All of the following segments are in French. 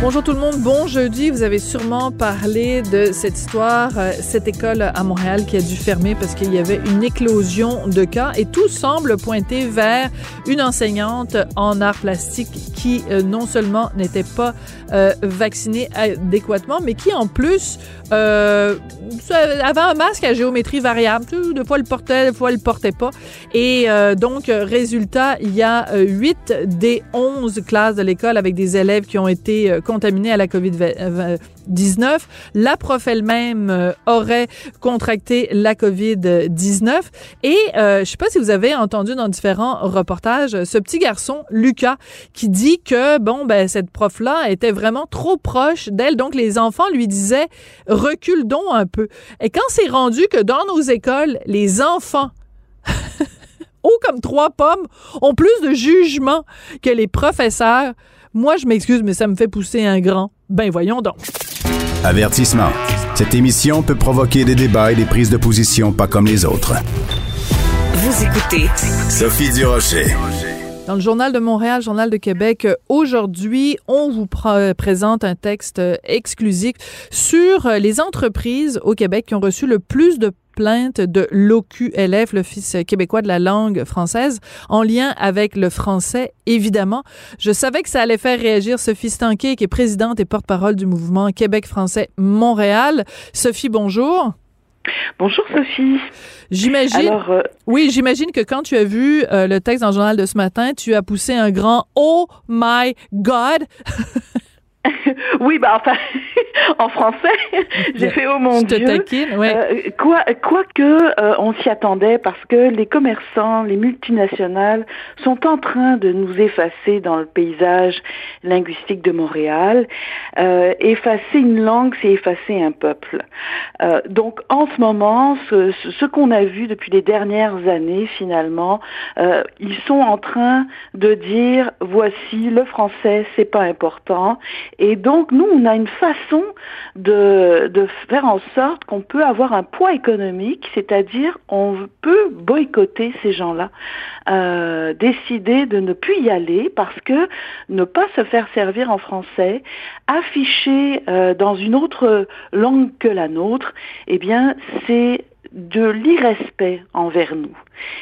Bonjour tout le monde, bon jeudi. Vous avez sûrement parlé de cette histoire, euh, cette école à Montréal qui a dû fermer parce qu'il y avait une éclosion de cas et tout semble pointer vers une enseignante en art plastique qui euh, non seulement n'était pas euh, vaccinée adéquatement, mais qui en plus avait un masque à géométrie variable. Des fois, le portait, des fois, le portait pas. Et donc, résultat, il y a 8 des 11 classes de l'école avec des élèves qui ont été contaminée à la COVID-19. La prof elle-même euh, aurait contracté la COVID-19. Et euh, je sais pas si vous avez entendu dans différents reportages ce petit garçon, Lucas, qui dit que, bon, ben, cette prof-là était vraiment trop proche d'elle. Donc, les enfants lui disaient, recule donc un peu. Et quand c'est rendu que dans nos écoles, les enfants haut comme trois pommes, ont plus de jugement que les professeurs. Moi, je m'excuse, mais ça me fait pousser un grand. Ben voyons donc. Avertissement. Cette émission peut provoquer des débats et des prises de position pas comme les autres. Vous écoutez Sophie Durocher. Dans le Journal de Montréal, Journal de Québec, aujourd'hui, on vous présente un texte exclusif sur les entreprises au Québec qui ont reçu le plus de plainte de l'OQLF, l'Office québécois de la langue française, en lien avec le français, évidemment. Je savais que ça allait faire réagir Sophie Stanquet, qui est présidente et porte-parole du mouvement Québec français Montréal. Sophie, bonjour. Bonjour Sophie. J'imagine. Euh, oui, j'imagine que quand tu as vu euh, le texte dans le journal de ce matin, tu as poussé un grand Oh my God. oui, bah enfin, en français, j'ai fait oh mon Dieu. Euh, quoi, quoi que euh, on s'y attendait parce que les commerçants, les multinationales sont en train de nous effacer dans le paysage linguistique de Montréal. Euh, effacer une langue, c'est effacer un peuple. Euh, donc en ce moment, ce, ce qu'on a vu depuis les dernières années, finalement, ils sont en train de dire voici le français, c'est pas important et donc, nous, on a une façon de, de faire en sorte qu'on peut avoir un poids économique, c'est-à-dire on peut boycotter ces gens-là, euh, décider de ne plus y aller parce que ne pas se faire servir en français, afficher euh, dans une autre langue que la nôtre, eh bien, c'est de l'irrespect envers nous.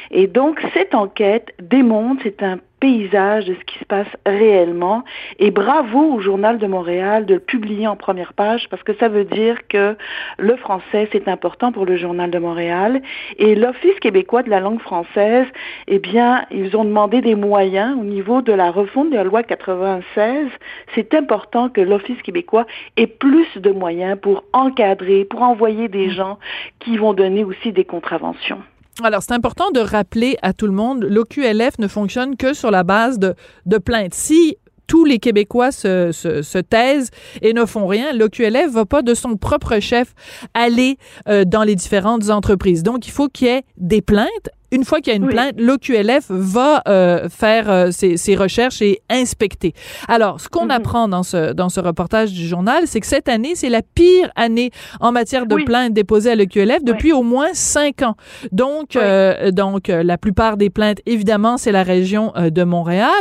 Et donc, cette enquête démontre, c'est un paysage de ce qui se passe réellement. Et bravo au Journal de Montréal de le publier en première page parce que ça veut dire que le français, c'est important pour le Journal de Montréal. Et l'Office québécois de la langue française, eh bien, ils ont demandé des moyens au niveau de la refonte de la loi 96. C'est important que l'Office québécois ait plus de moyens pour encadrer, pour envoyer des gens qui vont donner aussi des contraventions. Alors, c'est important de rappeler à tout le monde, l'OQLF ne fonctionne que sur la base de, de plaintes. Si tous les Québécois se, se, se, taisent et ne font rien, l'OQLF va pas de son propre chef aller euh, dans les différentes entreprises. Donc, il faut qu'il y ait des plaintes une fois qu'il y a une plainte, l'OQLF va euh, faire euh, ses, recherches et inspecter. Alors, ce qu'on mhm. apprend dans ce, dans ce reportage du journal, c'est que cette année, c'est la pire année en matière de plaintes déposées à l'OQLF depuis au moins cinq ans. Donc, euh, donc la plupart des plaintes, évidemment, c'est la région de Montréal.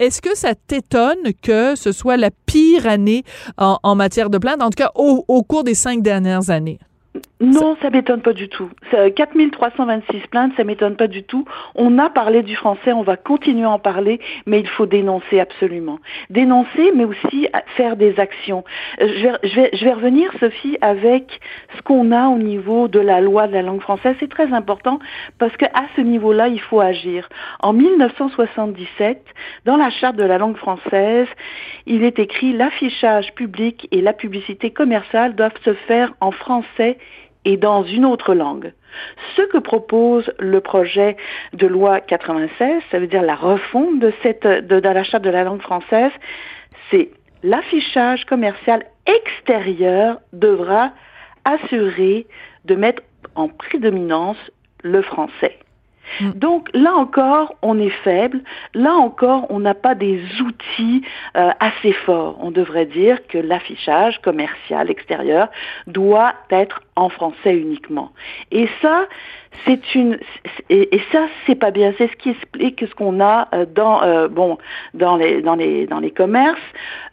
Est-ce que ça t'étonne que ce soit la pire année en, en matière de plaintes, en tout cas au, au cours des cinq dernières années? Non, ça m'étonne pas du tout. 4326 plaintes, ça m'étonne pas du tout. On a parlé du français, on va continuer à en parler, mais il faut dénoncer absolument. Dénoncer, mais aussi faire des actions. Euh, je vais, je vais, je vais revenir, Sophie, avec ce qu'on a au niveau de la loi de la langue française. C'est très important parce qu'à ce niveau-là, il faut agir. En 1977, dans la charte de la langue française, il est écrit l'affichage public et la publicité commerciale doivent se faire en français et dans une autre langue. Ce que propose le projet de loi 96, ça veut dire la refonte de, cette, de, de la langue française, c'est l'affichage commercial extérieur devra assurer de mettre en prédominance le français. Mm. Donc là encore, on est faible. Là encore, on n'a pas des outils euh, assez forts. On devrait dire que l'affichage commercial extérieur doit être en français uniquement. Et ça, c'est une et, ça c'est pas bien. C'est ce qui explique ce qu'on a euh, dans euh, bon dans les dans les dans les commerces.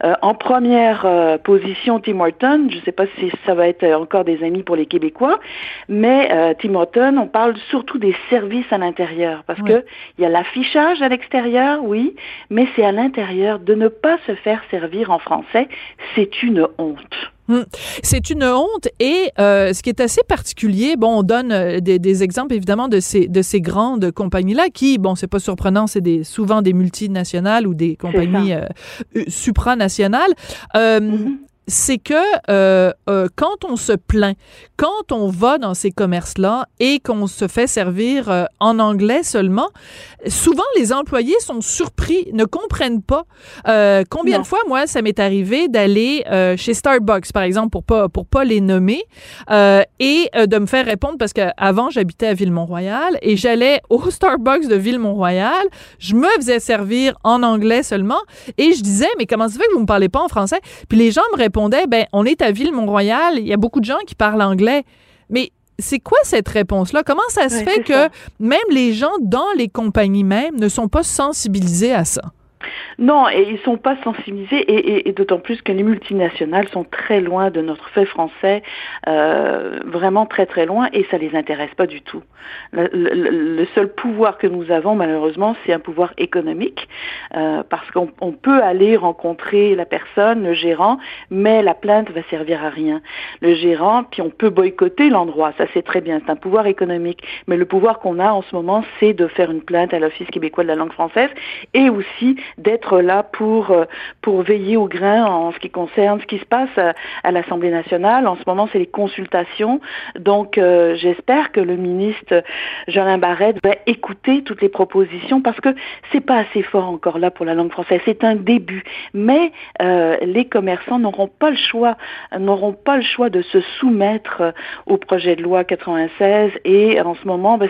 Euh, en première position, Tim Horton. Je sais pas si ça va être encore des amis pour les Québécois, mais Tim Horton, on parle surtout des services à l'intérieur parce que il y a l'affichage à l'extérieur, oui, mais c'est à l'intérieur de ne pas se faire servir en français, c'est une honte. Hmm. C'est une honte et euh, ce qui est assez particulier, bon, on donne euh, des, des, exemples évidemment de ces de ces grandes compagnies là qui, bon, c'est pas surprenant, c'est des souvent des multinationales ou des compagnies euh, supranationales. Euh, mm-hmm c'est que euh, euh, quand on se plaint, quand on va dans ces commerces-là et qu'on se fait servir euh, en anglais seulement, souvent les employés sont surpris, ne comprennent pas. Euh, combien de fois, moi, ça m'est arrivé d'aller euh, chez Starbucks, par exemple, pour pas pour pas les nommer, et de me faire répondre parce qu'avant j'habitais à Ville-Mont-Royal et j'allais au Starbucks de Ville-Mont-Royal, je me faisais servir en anglais seulement et je disais mais comment ça fait que vous me parlez pas en français Puis les gens me répondaient ben, on est à Ville-Mont-Royal, il y a beaucoup de gens qui parlent anglais. Mais c'est quoi cette réponse-là? Comment ça se fait que même les gens dans les compagnies même ne sont pas sensibilisés à ça? Non, et ils sont pas sensibilisés, et, d'autant plus que les multinationales sont très loin de notre fait français, euh, vraiment très très loin, et ça les intéresse pas du tout. Le, seul pouvoir que nous avons, malheureusement, c'est un pouvoir économique, euh, parce qu'on peut aller rencontrer la personne, le gérant, mais la plainte va servir à rien. Le gérant, puis on peut boycotter l'endroit, ça c'est très bien, c'est un pouvoir économique, mais le pouvoir qu'on a en ce moment, c'est de faire une plainte à l'Office québécois de la langue française, et aussi d'être là pour euh, pour veiller au grain en ce qui concerne ce qui se passe à, l'Assemblée nationale. En ce moment, c'est les consultations. Donc, euh, j'espère que le ministre Jolin Barrette va écouter toutes les propositions parce que c'est pas assez fort encore là pour la langue française. C'est un début, mais euh, les commerçants n'auront pas le choix, n'auront pas le choix de se soumettre au projet de loi 96. Et en ce moment, ben,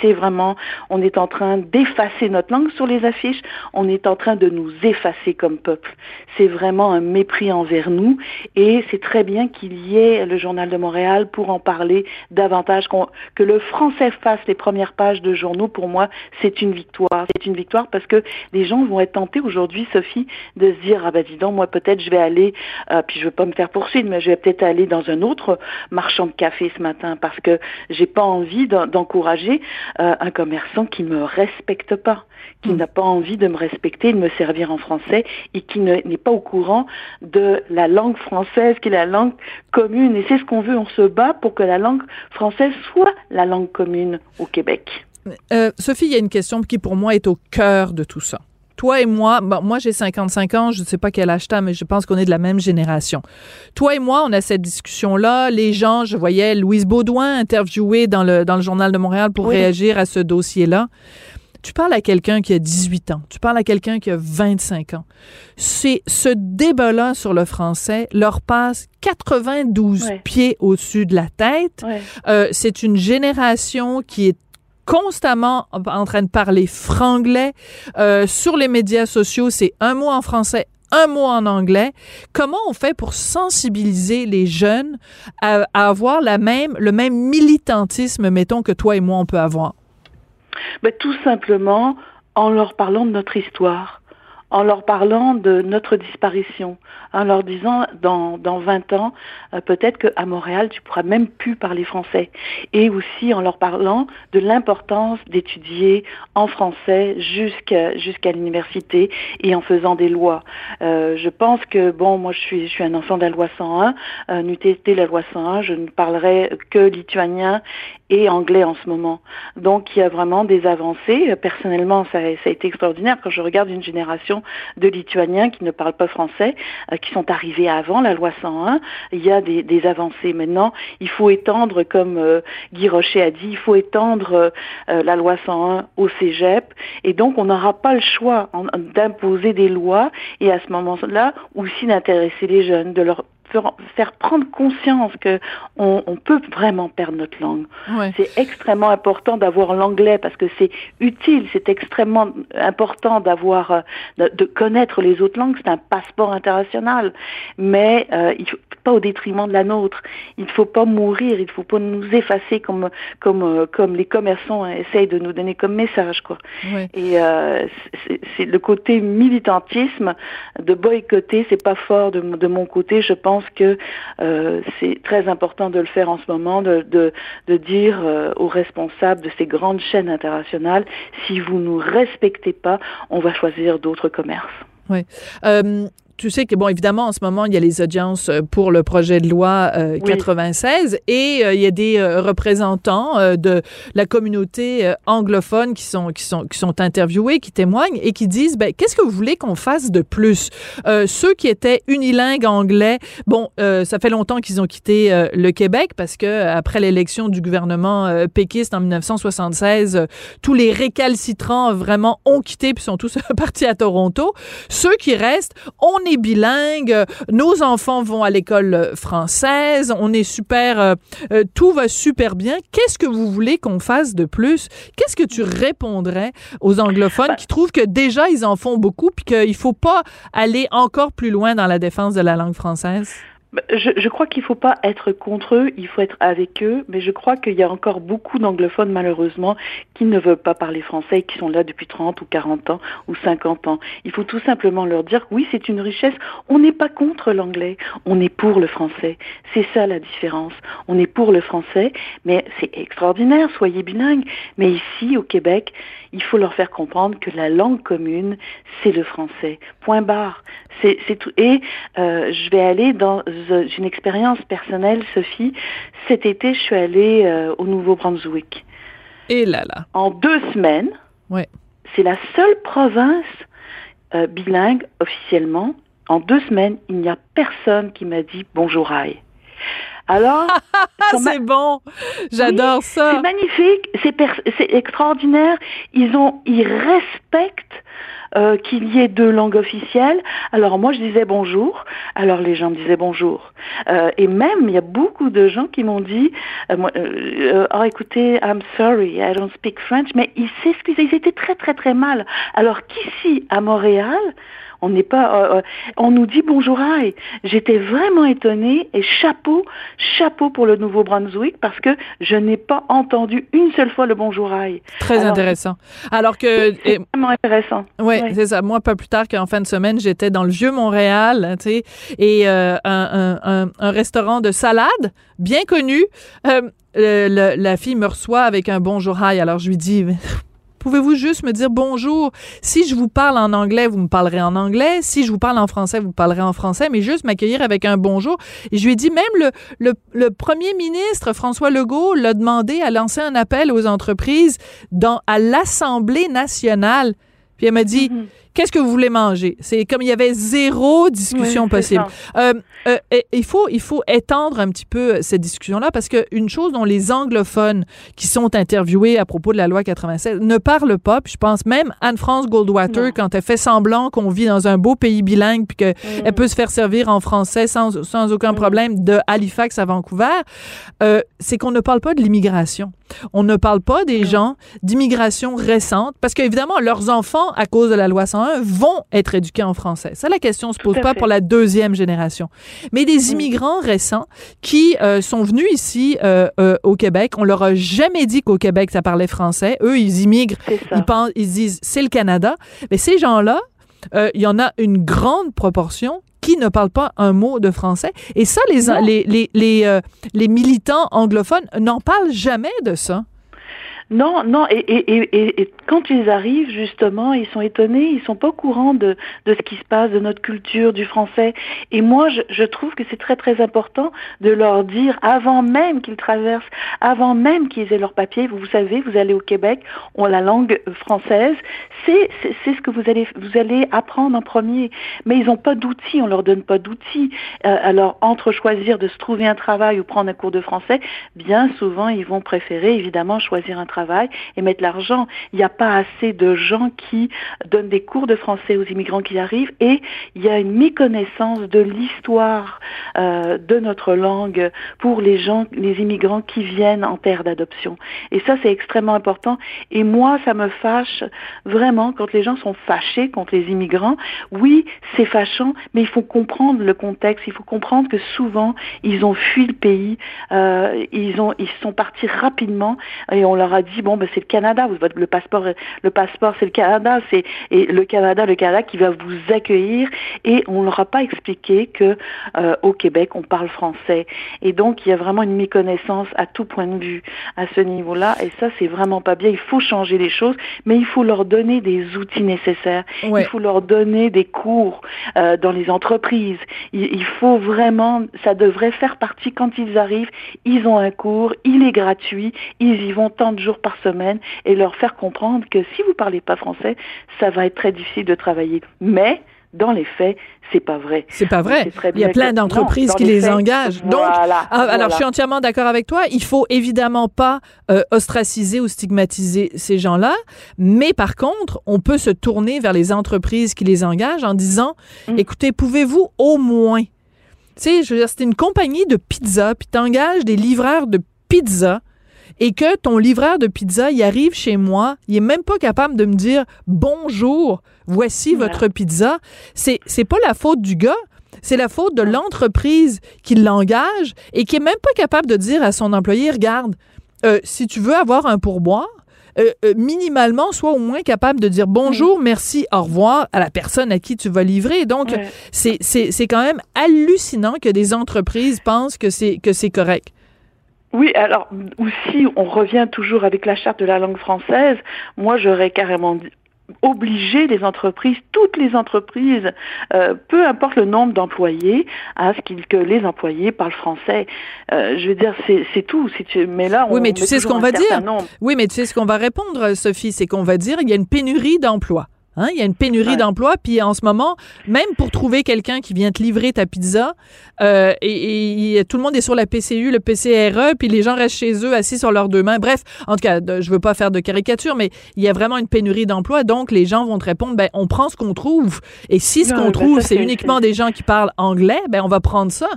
c'est vraiment, on est en train d'effacer notre langue sur les affiches. On est train de nous effacer comme peuple. C'est vraiment un mépris envers nous et c'est très bien qu'il y ait le Journal de Montréal pour en parler davantage, que le français fasse les premières pages de journaux, pour moi, c'est une victoire. C'est une victoire parce que les gens vont être tentés aujourd'hui, Sophie, de se dire, ah ben dis donc, moi peut-être je vais aller, euh, puis je veux pas me faire poursuivre, mais je vais peut-être aller dans un autre marchand de café ce matin parce que j'ai pas envie d'encourager euh, un commerçant qui me respecte pas qui hmm. n'a pas envie de me respecter, de me servir en français et qui n'est pas au courant de la langue française, qui est la langue commune. Et c'est ce qu'on veut, on se bat pour que la langue française soit la langue commune au Québec. Euh, Sophie, il y a une question qui pour moi est au cœur de tout ça. Toi et moi, moi j'ai 55 ans, je ne sais pas quel âge t'as, mais je pense qu'on est de la même génération. Toi et moi, on a cette discussion-là. Les gens, je voyais Louise Baudouin interviewée dans le, dans le Journal de Montréal pour réagir à ce dossier-là. Tu parles à quelqu'un qui a 18 ans, tu parles à quelqu'un qui a 25 ans. C'est ce débat-là sur le français leur passe 92 pieds au-dessus de la tête. Euh, c'est une génération qui est constamment en train de parler franglais. Euh, sur les médias sociaux, c'est un mot en français, un mot en anglais. Comment on fait pour sensibiliser les jeunes à, à avoir la même, le même militantisme, mettons, que toi et moi, on peut avoir? Ben, tout simplement en leur parlant de notre histoire, en leur parlant de notre disparition, en leur disant dans, dans 20 ans, euh, peut-être qu'à Montréal, tu pourras même plus parler français. Et aussi en leur parlant de l'importance d'étudier en français jusqu'à jusqu'à l'université et en faisant des lois. Euh, je pense que, bon, moi je suis, je suis un enfant de la loi 101, euh, n'eût été la loi 101, je ne parlerai que lituanien et anglais en ce moment. Donc il y a vraiment des avancées. Personnellement, ça, ça a été extraordinaire quand je regarde une génération de Lituaniens qui ne parlent pas français, euh, qui sont arrivés avant la loi 101. Il y a des, avancées. Maintenant, il faut étendre, comme euh, Guy Rocher a dit, il faut étendre euh, la loi 101 au cégep. Et donc, on n'aura pas le choix d'imposer des lois et à ce moment-là aussi d'intéresser les jeunes, de leur faire prendre conscience que on, peut vraiment perdre notre langue. C'est extrêmement important d'avoir l'anglais parce que c'est utile, c'est extrêmement important d'avoir, euh, de, connaître les autres langues. C'est un passeport international, mais euh, il faut pas au détriment de la nôtre. Il ne faut pas mourir, il ne faut pas nous effacer comme comme euh, comme les commerçants essayent de nous donner comme message quoi. Et euh, c'est le côté militantisme de boycotter, c'est pas fort de, de, mon côté. Je pense que euh, c'est très important de le faire en ce moment, de, dire euh, aux responsables de ces grandes chaînes internationales, si vous nous respectez pas, on va choisir d'autres commerces. Oui. Euh, tu sais que, bon, évidemment, en ce moment, il y a les audiences euh, pour le projet de loi 96 euh, et euh, il y a des représentants de la communauté anglophone qui sont, qui, sont, qui sont interviewés, qui témoignent et qui disent, ben, qu'est-ce que vous voulez qu'on fasse de plus? ceux qui étaient unilingues anglais, bon, ça fait longtemps qu'ils ont quitté le Québec parce que après l'élection du gouvernement péquiste en 1976, tous les récalcitrants vraiment ont quitté puis sont tous partis à Toronto. Ceux qui restent, on est bilingue, nos enfants vont à l'école française, on est super, euh, euh, tout va super bien. Qu'est-ce que vous voulez qu'on fasse de plus? Qu'est-ce que tu répondrais aux anglophones ben qui trouvent que déjà ils en font beaucoup puis qu'il faut pas aller encore plus loin dans la défense de la langue française? Bah, je, je, crois qu'il ne faut pas être contre eux, il faut être avec eux, mais je crois qu'il y a encore beaucoup d'anglophones, malheureusement, qui ne veulent pas parler français et qui sont là depuis 30 ou 40 ans ou 50 ans. Il faut tout simplement leur dire oui, c'est une richesse. On n'est pas contre l'anglais, on est pour le français. C'est ça la différence. On est pour le français, mais c'est extraordinaire, soyez bilingues. Mais ici, au Québec, il faut leur faire comprendre que la langue commune, c'est le français. Point barre. C'est, tout. Et euh, je vais aller dans une expérience personnelle, Sophie. Cet été, je suis allée euh, au Nouveau-Brunswick. Et là là. En deux semaines. Ouais. C'est la seule province euh, bilingue officiellement. En deux semaines, il n'y a personne qui m'a dit bonjour aïe. Alors, c'est bon, j'adore ça. C'est magnifique, c'est extraordinaire. Ils ont, ils respectent euh, qu'il y ait deux langues officielles. Alors moi je disais bonjour, alors les gens me disaient bonjour. Euh, et même il y a beaucoup de gens qui m'ont dit, euh, euh oh écoutez, I'm sorry, I don't speak French, mais ils s'excusaient, ils étaient très très très mal. Alors qu'ici à Montréal, on n'est pas, euh, euh, on nous dit bonjour et J'étais vraiment étonnée et chapeau, chapeau pour le Nouveau-Brunswick parce que je n'ai pas entendu une seule fois le bonjour aïe. Très intéressant. Alors que c'est vraiment intéressant. Oui, c'est ça. Moi, pas plus tard qu'en fin de semaine, j'étais dans le vieux Montréal, tu sais, et euh, un, restaurant de salade bien connu. la fille me reçoit avec un bonjour aïe. Alors je lui dis Pouvez-vous juste me dire bonjour? Si je vous parle en anglais, vous me parlerez en anglais. Si je vous parle en français, vous parlerez en français, mais juste m'accueillir avec un bonjour. Et je lui ai dit, même le, le, premier ministre, François Legault, l'a demandé à lancer un appel aux entreprises dans, à l'Assemblée nationale. Puis elle m'a dit, mm-hmm. Qu'est-ce que vous voulez manger? C'est comme il y avait zéro discussion possible. Euh, euh, il, faut, il faut étendre un petit peu cette discussion-là parce qu'une chose dont les anglophones qui sont interviewés à propos de la loi 96 ne parlent pas, puis je pense même Anne-France Goldwater, quand elle fait semblant qu'on vit dans un beau pays bilingue puis qu'elle mm. peut se faire servir en français sans, sans aucun mm. problème de Halifax à Vancouver, euh, c'est qu'on ne parle pas de l'immigration. On ne parle pas des gens d'immigration récente parce qu'évidemment, leurs enfants, à cause de la loi 101, vont être éduqués en français. Ça, la question se pose pas pour la deuxième génération. Mais des mm. immigrants récents qui euh, sont venus ici euh, euh, au Québec, on leur a jamais dit qu'au Québec, ça parlait français. Eux, ils immigrent, ils, pensent, ils disent c'est le Canada. Mais ces gens-là, il y en a une grande proportion qui ne parlent pas un mot de français. Et ça, les, les, les, les, les militants anglophones n'en parlent jamais de ça. Non, non, et, quand ils arrivent, justement, ils sont étonnés, ils sont pas au courant de, de ce qui se passe, de notre culture, du français. Et moi, je, trouve que c'est très, très important de leur dire, avant même qu'ils traversent, avant même qu'ils aient leur papier, vous, vous savez, vous allez au Québec, on la langue française, c'est, c'est, ce que vous allez, vous allez apprendre en premier. Mais ils n'ont pas d'outils, on leur donne pas d'outils. Euh, alors, entre choisir de se trouver un travail ou prendre un cours de français, bien souvent, ils vont préférer, évidemment, choisir un travail travail et mettre l'argent. Il n'y a pas assez de gens qui donnent des cours de français aux immigrants qui arrivent et il y a une méconnaissance de l'histoire euh, de notre langue pour les gens, les immigrants qui viennent en terre d'adoption. Et ça, c'est extrêmement important. Et moi, ça me fâche vraiment quand les gens sont fâchés contre les immigrants. Oui, c'est fâchant, mais il faut comprendre le contexte. Il faut comprendre que souvent, ils ont fui le pays, euh, ils ont, ils sont partis rapidement et on leur a dit bon, ben c'est le Canada, le passeport, le passeport, c'est le Canada, c'est et le Canada, le Canada qui va vous accueillir et on leur a pas expliqué que euh, au Québec on parle français et donc il y a vraiment une méconnaissance à tout point de vue à ce niveau-là et ça c'est vraiment pas bien. Il faut changer les choses, mais il faut leur donner des outils nécessaires. Il faut leur donner des cours euh, dans les entreprises. Il, il faut vraiment, ça devrait faire partie quand ils arrivent, ils ont un cours, il est gratuit, ils y vont tant de jours par semaine et leur faire comprendre que si vous parlez pas français, ça va être très difficile de travailler. Mais dans les faits, c'est pas vrai. C'est pas vrai. Il y a plein d'entreprises qui les, engagent. Donc, ah, alors je suis entièrement d'accord avec toi. Il faut évidemment pas euh, ostraciser ou stigmatiser ces gens-là, mais par contre, on peut se tourner vers les entreprises qui les engagent en disant, mm. écoutez, pouvez-vous au moins, tu sais, je veux dire, c'est une compagnie de pizza, puis t'engages des livreurs de pizza et que ton livreur de pizza, il arrive chez moi, il est même pas capable de me dire bonjour, voici votre pizza. C'est c'est pas la faute du gars, c'est la faute de l'entreprise qui l'engage et qui est même pas capable de dire à son employé regarde, euh, si tu veux avoir un pourboire, euh, euh, minimalement, sois au moins capable de dire bonjour, merci, au revoir à la personne à qui tu vas livrer. Donc, c'est c'est quand même hallucinant que des entreprises pensent que c'est que c'est correct. Oui, alors aussi, on revient toujours avec la charte de la langue française. Moi, j'aurais carrément obligé les entreprises, toutes les entreprises, euh, peu importe le nombre d'employés, à ce que les employés parlent français. Euh, je veux dire, c'est tout. Si tu, mais là, on, oui, mais tu sais ce qu'on va dire? Oui, mais tu sais ce qu'on va répondre, Sophie, c'est qu'on va dire il y a une pénurie d'emplois. Hein, il y a une pénurie d'emplois, puis en ce moment, même pour trouver quelqu'un qui vient te livrer ta pizza, euh, et, tout le monde est sur la PCU, le PCRE, puis les gens restent chez eux assis sur leurs deux mains. Bref, en tout cas, je veux pas faire de caricature, mais il y a vraiment une pénurie d'emplois, donc les gens vont te répondre, ben on prend ce qu'on trouve, et si ce qu'on trouve c'est uniquement des gens qui parlent anglais, ben on va prendre ça.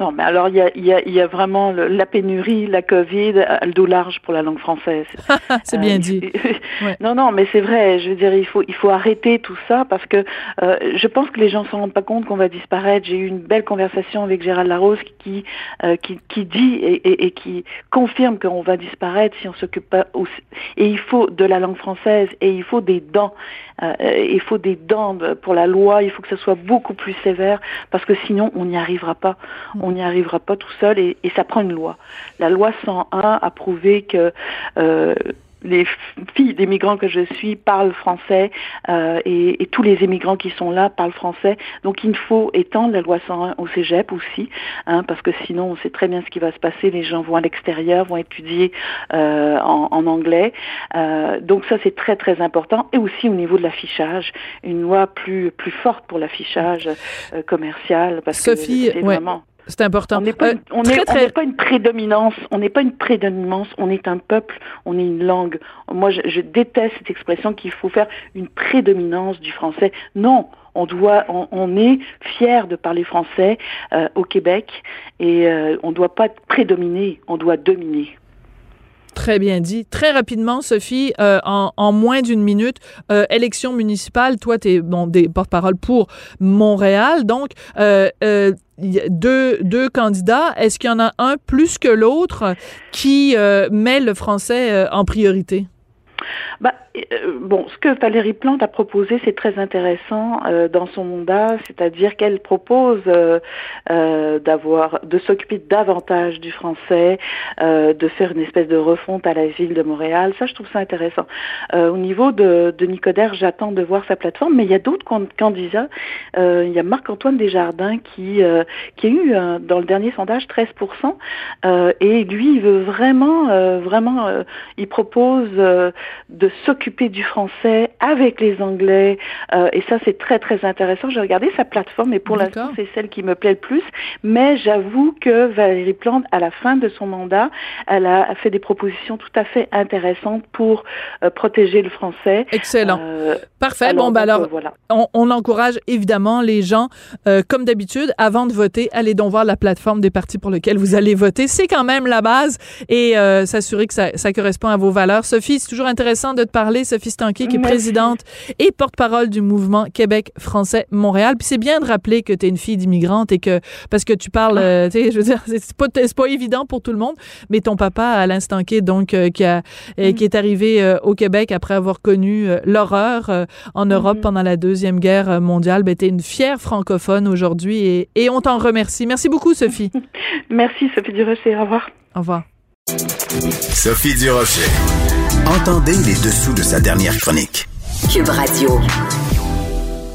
Non, mais alors il y a, y, a, y a, vraiment la pénurie, la Covid, le dos large pour la langue française. c'est bien euh, dit. Non, non, mais c'est vrai. Je veux dire, il faut, il faut arrêter tout ça parce que euh, je pense que les gens s'en rendent pas compte qu'on va disparaître. J'ai eu une belle conversation avec Gérald Larose qui, euh, qui, qui, dit et, et, et qui confirme qu'on va disparaître si on s'occupe pas. Aussi. Et il faut de la langue française et il faut des dents. Euh, il faut des dents pour la loi. Il faut que ce soit beaucoup plus sévère parce que sinon on n'y arrivera pas. On on n'y arrivera pas tout seul et, ça prend une loi. La loi 101 a prouvé que euh, les filles des migrants que je suis parlent français euh, et, tous les immigrants qui sont là parlent français. Donc il faut étendre la loi 101 au cégep aussi, hein, parce que sinon on sait très bien ce qui va se passer. Les gens vont à l'extérieur, vont étudier euh, en, anglais. donc ça c'est très très important. Et aussi au niveau de l'affichage, une loi plus plus forte pour l'affichage commercial, parce que c'est vraiment c'est important. On n'est pas, euh, pas, une prédominance, on n'est pas une prédominance, on est un peuple, on est une langue. Moi, je, déteste cette expression qu'il faut faire une prédominance du français. Non, on doit, on, est fier de parler français euh, au Québec et euh, on ne doit pas prédominer, on doit dominer. Très bien dit. Très rapidement, Sophie, en, moins d'une minute, élection municipale, toi, tu es bon, des porte-parole pour Montréal. Donc, deux, deux candidats. Est-ce qu'il y en a un plus que l'autre qui euh, met le français euh, en priorité? Bah, euh, bon, ce que Valérie Plante a proposé, c'est très intéressant euh, dans son mandat, c'est-à-dire qu'elle propose euh, d'avoir, de s'occuper davantage du français, de faire une espèce de refonte à la ville de Montréal. Ça, je trouve ça intéressant. au niveau de, de Nicodère, j'attends de voir sa plateforme, mais il y a d'autres candidats. il y a Marc-Antoine Desjardins qui qui a eu dans le dernier sondage 13%, et lui, il veut vraiment, vraiment, il propose de s'occuper du français avec les Anglais. Euh, et ça, c'est très, très intéressant. J'ai regardé sa plateforme et pour l'instant, c'est celle qui me plaît le plus. Mais j'avoue que Valérie Plante, à la fin de son mandat, elle a fait des propositions tout à fait intéressantes pour euh, protéger le français. Excellent. Euh, Parfait. bon, ben alors, voilà. on, on, encourage évidemment les gens, comme d'habitude, avant de voter, allez donc voir la plateforme des partis pour lesquels vous allez voter. C'est quand même la base et s'assurer que ça, ça correspond à vos valeurs. Sophie, c'est toujours intéressant de te parler. Sophie Stanky, qui est présidente et porte-parole du mouvement Québec français Montréal. Puis c'est bien de rappeler que tu es une fille d'immigrante et que, parce que tu parles, euh, tu sais, je veux dire, c'est pas, pas évident pour tout le monde, mais ton papa, Alain Stanky, donc, euh, qui, a, euh, qui est arrivé au Québec après avoir connu l'horreur en mm-hmm. Europe pendant la Deuxième Guerre mondiale, ben, tu es une fière francophone aujourd'hui et, et on t'en remercie. Merci beaucoup, Sophie. Merci, Sophie Durocher. Au revoir. Au revoir. Sophie Durocher. Entendez les dessous de sa dernière chronique. Cube Radio.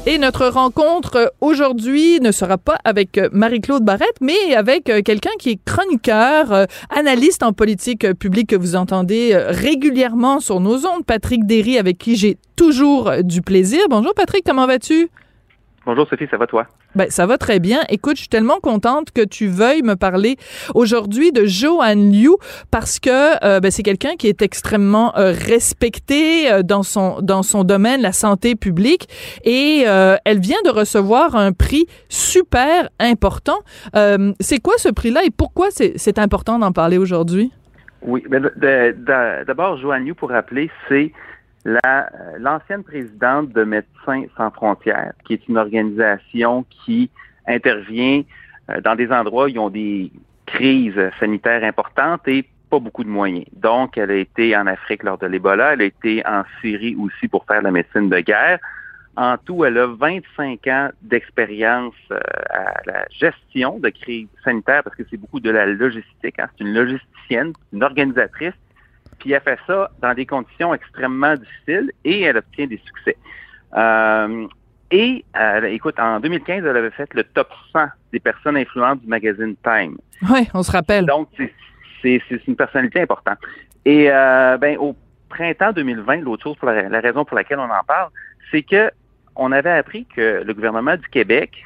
Et notre rencontre aujourd'hui ne sera pas avec Marie-Claude Barrette, mais avec euh, quelqu'un qui est chroniqueur, euh, analyste en politique publique que vous entendez euh, régulièrement sur nos ondes, Patrick Derry, avec qui j'ai toujours du plaisir. Bonjour Patrick, comment vas-tu? Bonjour Sophie, ça va toi? Ben, ça va très bien. Écoute, je suis tellement contente que tu veuilles me parler aujourd'hui de Joanne Liu parce que euh, ben, c'est quelqu'un qui est extrêmement euh, respecté euh, dans son dans son domaine, la santé publique, et elle vient de recevoir un prix super important. c'est quoi ce prix-là et pourquoi c'est important d'en parler aujourd'hui? Oui, ben, d'abord, Joanne Liu, pour rappeler, c'est la, l'ancienne présidente de Médecins sans frontières, qui est une organisation qui intervient euh, dans des endroits où ils ont des crises sanitaires importantes et pas beaucoup de moyens. Donc, elle a été en Afrique lors de l'Ebola, elle a été en Syrie aussi pour faire la médecine de guerre. En tout, elle a 25 ans d'expérience euh, à la gestion de crises sanitaires parce que c'est beaucoup de la logistique. Hein. C'est une logisticienne, une organisatrice puis elle fait ça dans des conditions extrêmement difficiles et elle obtient des succès. Euh, et euh, écoute, en 2015, elle avait fait le top 100 des personnes influentes du magazine Time. Oui, on se rappelle. Donc, c'est une personnalité importante. Et euh, ben, au printemps 2020, l'autre chose, pour la, raison pour laquelle on en parle, c'est que on avait appris que le gouvernement du Québec,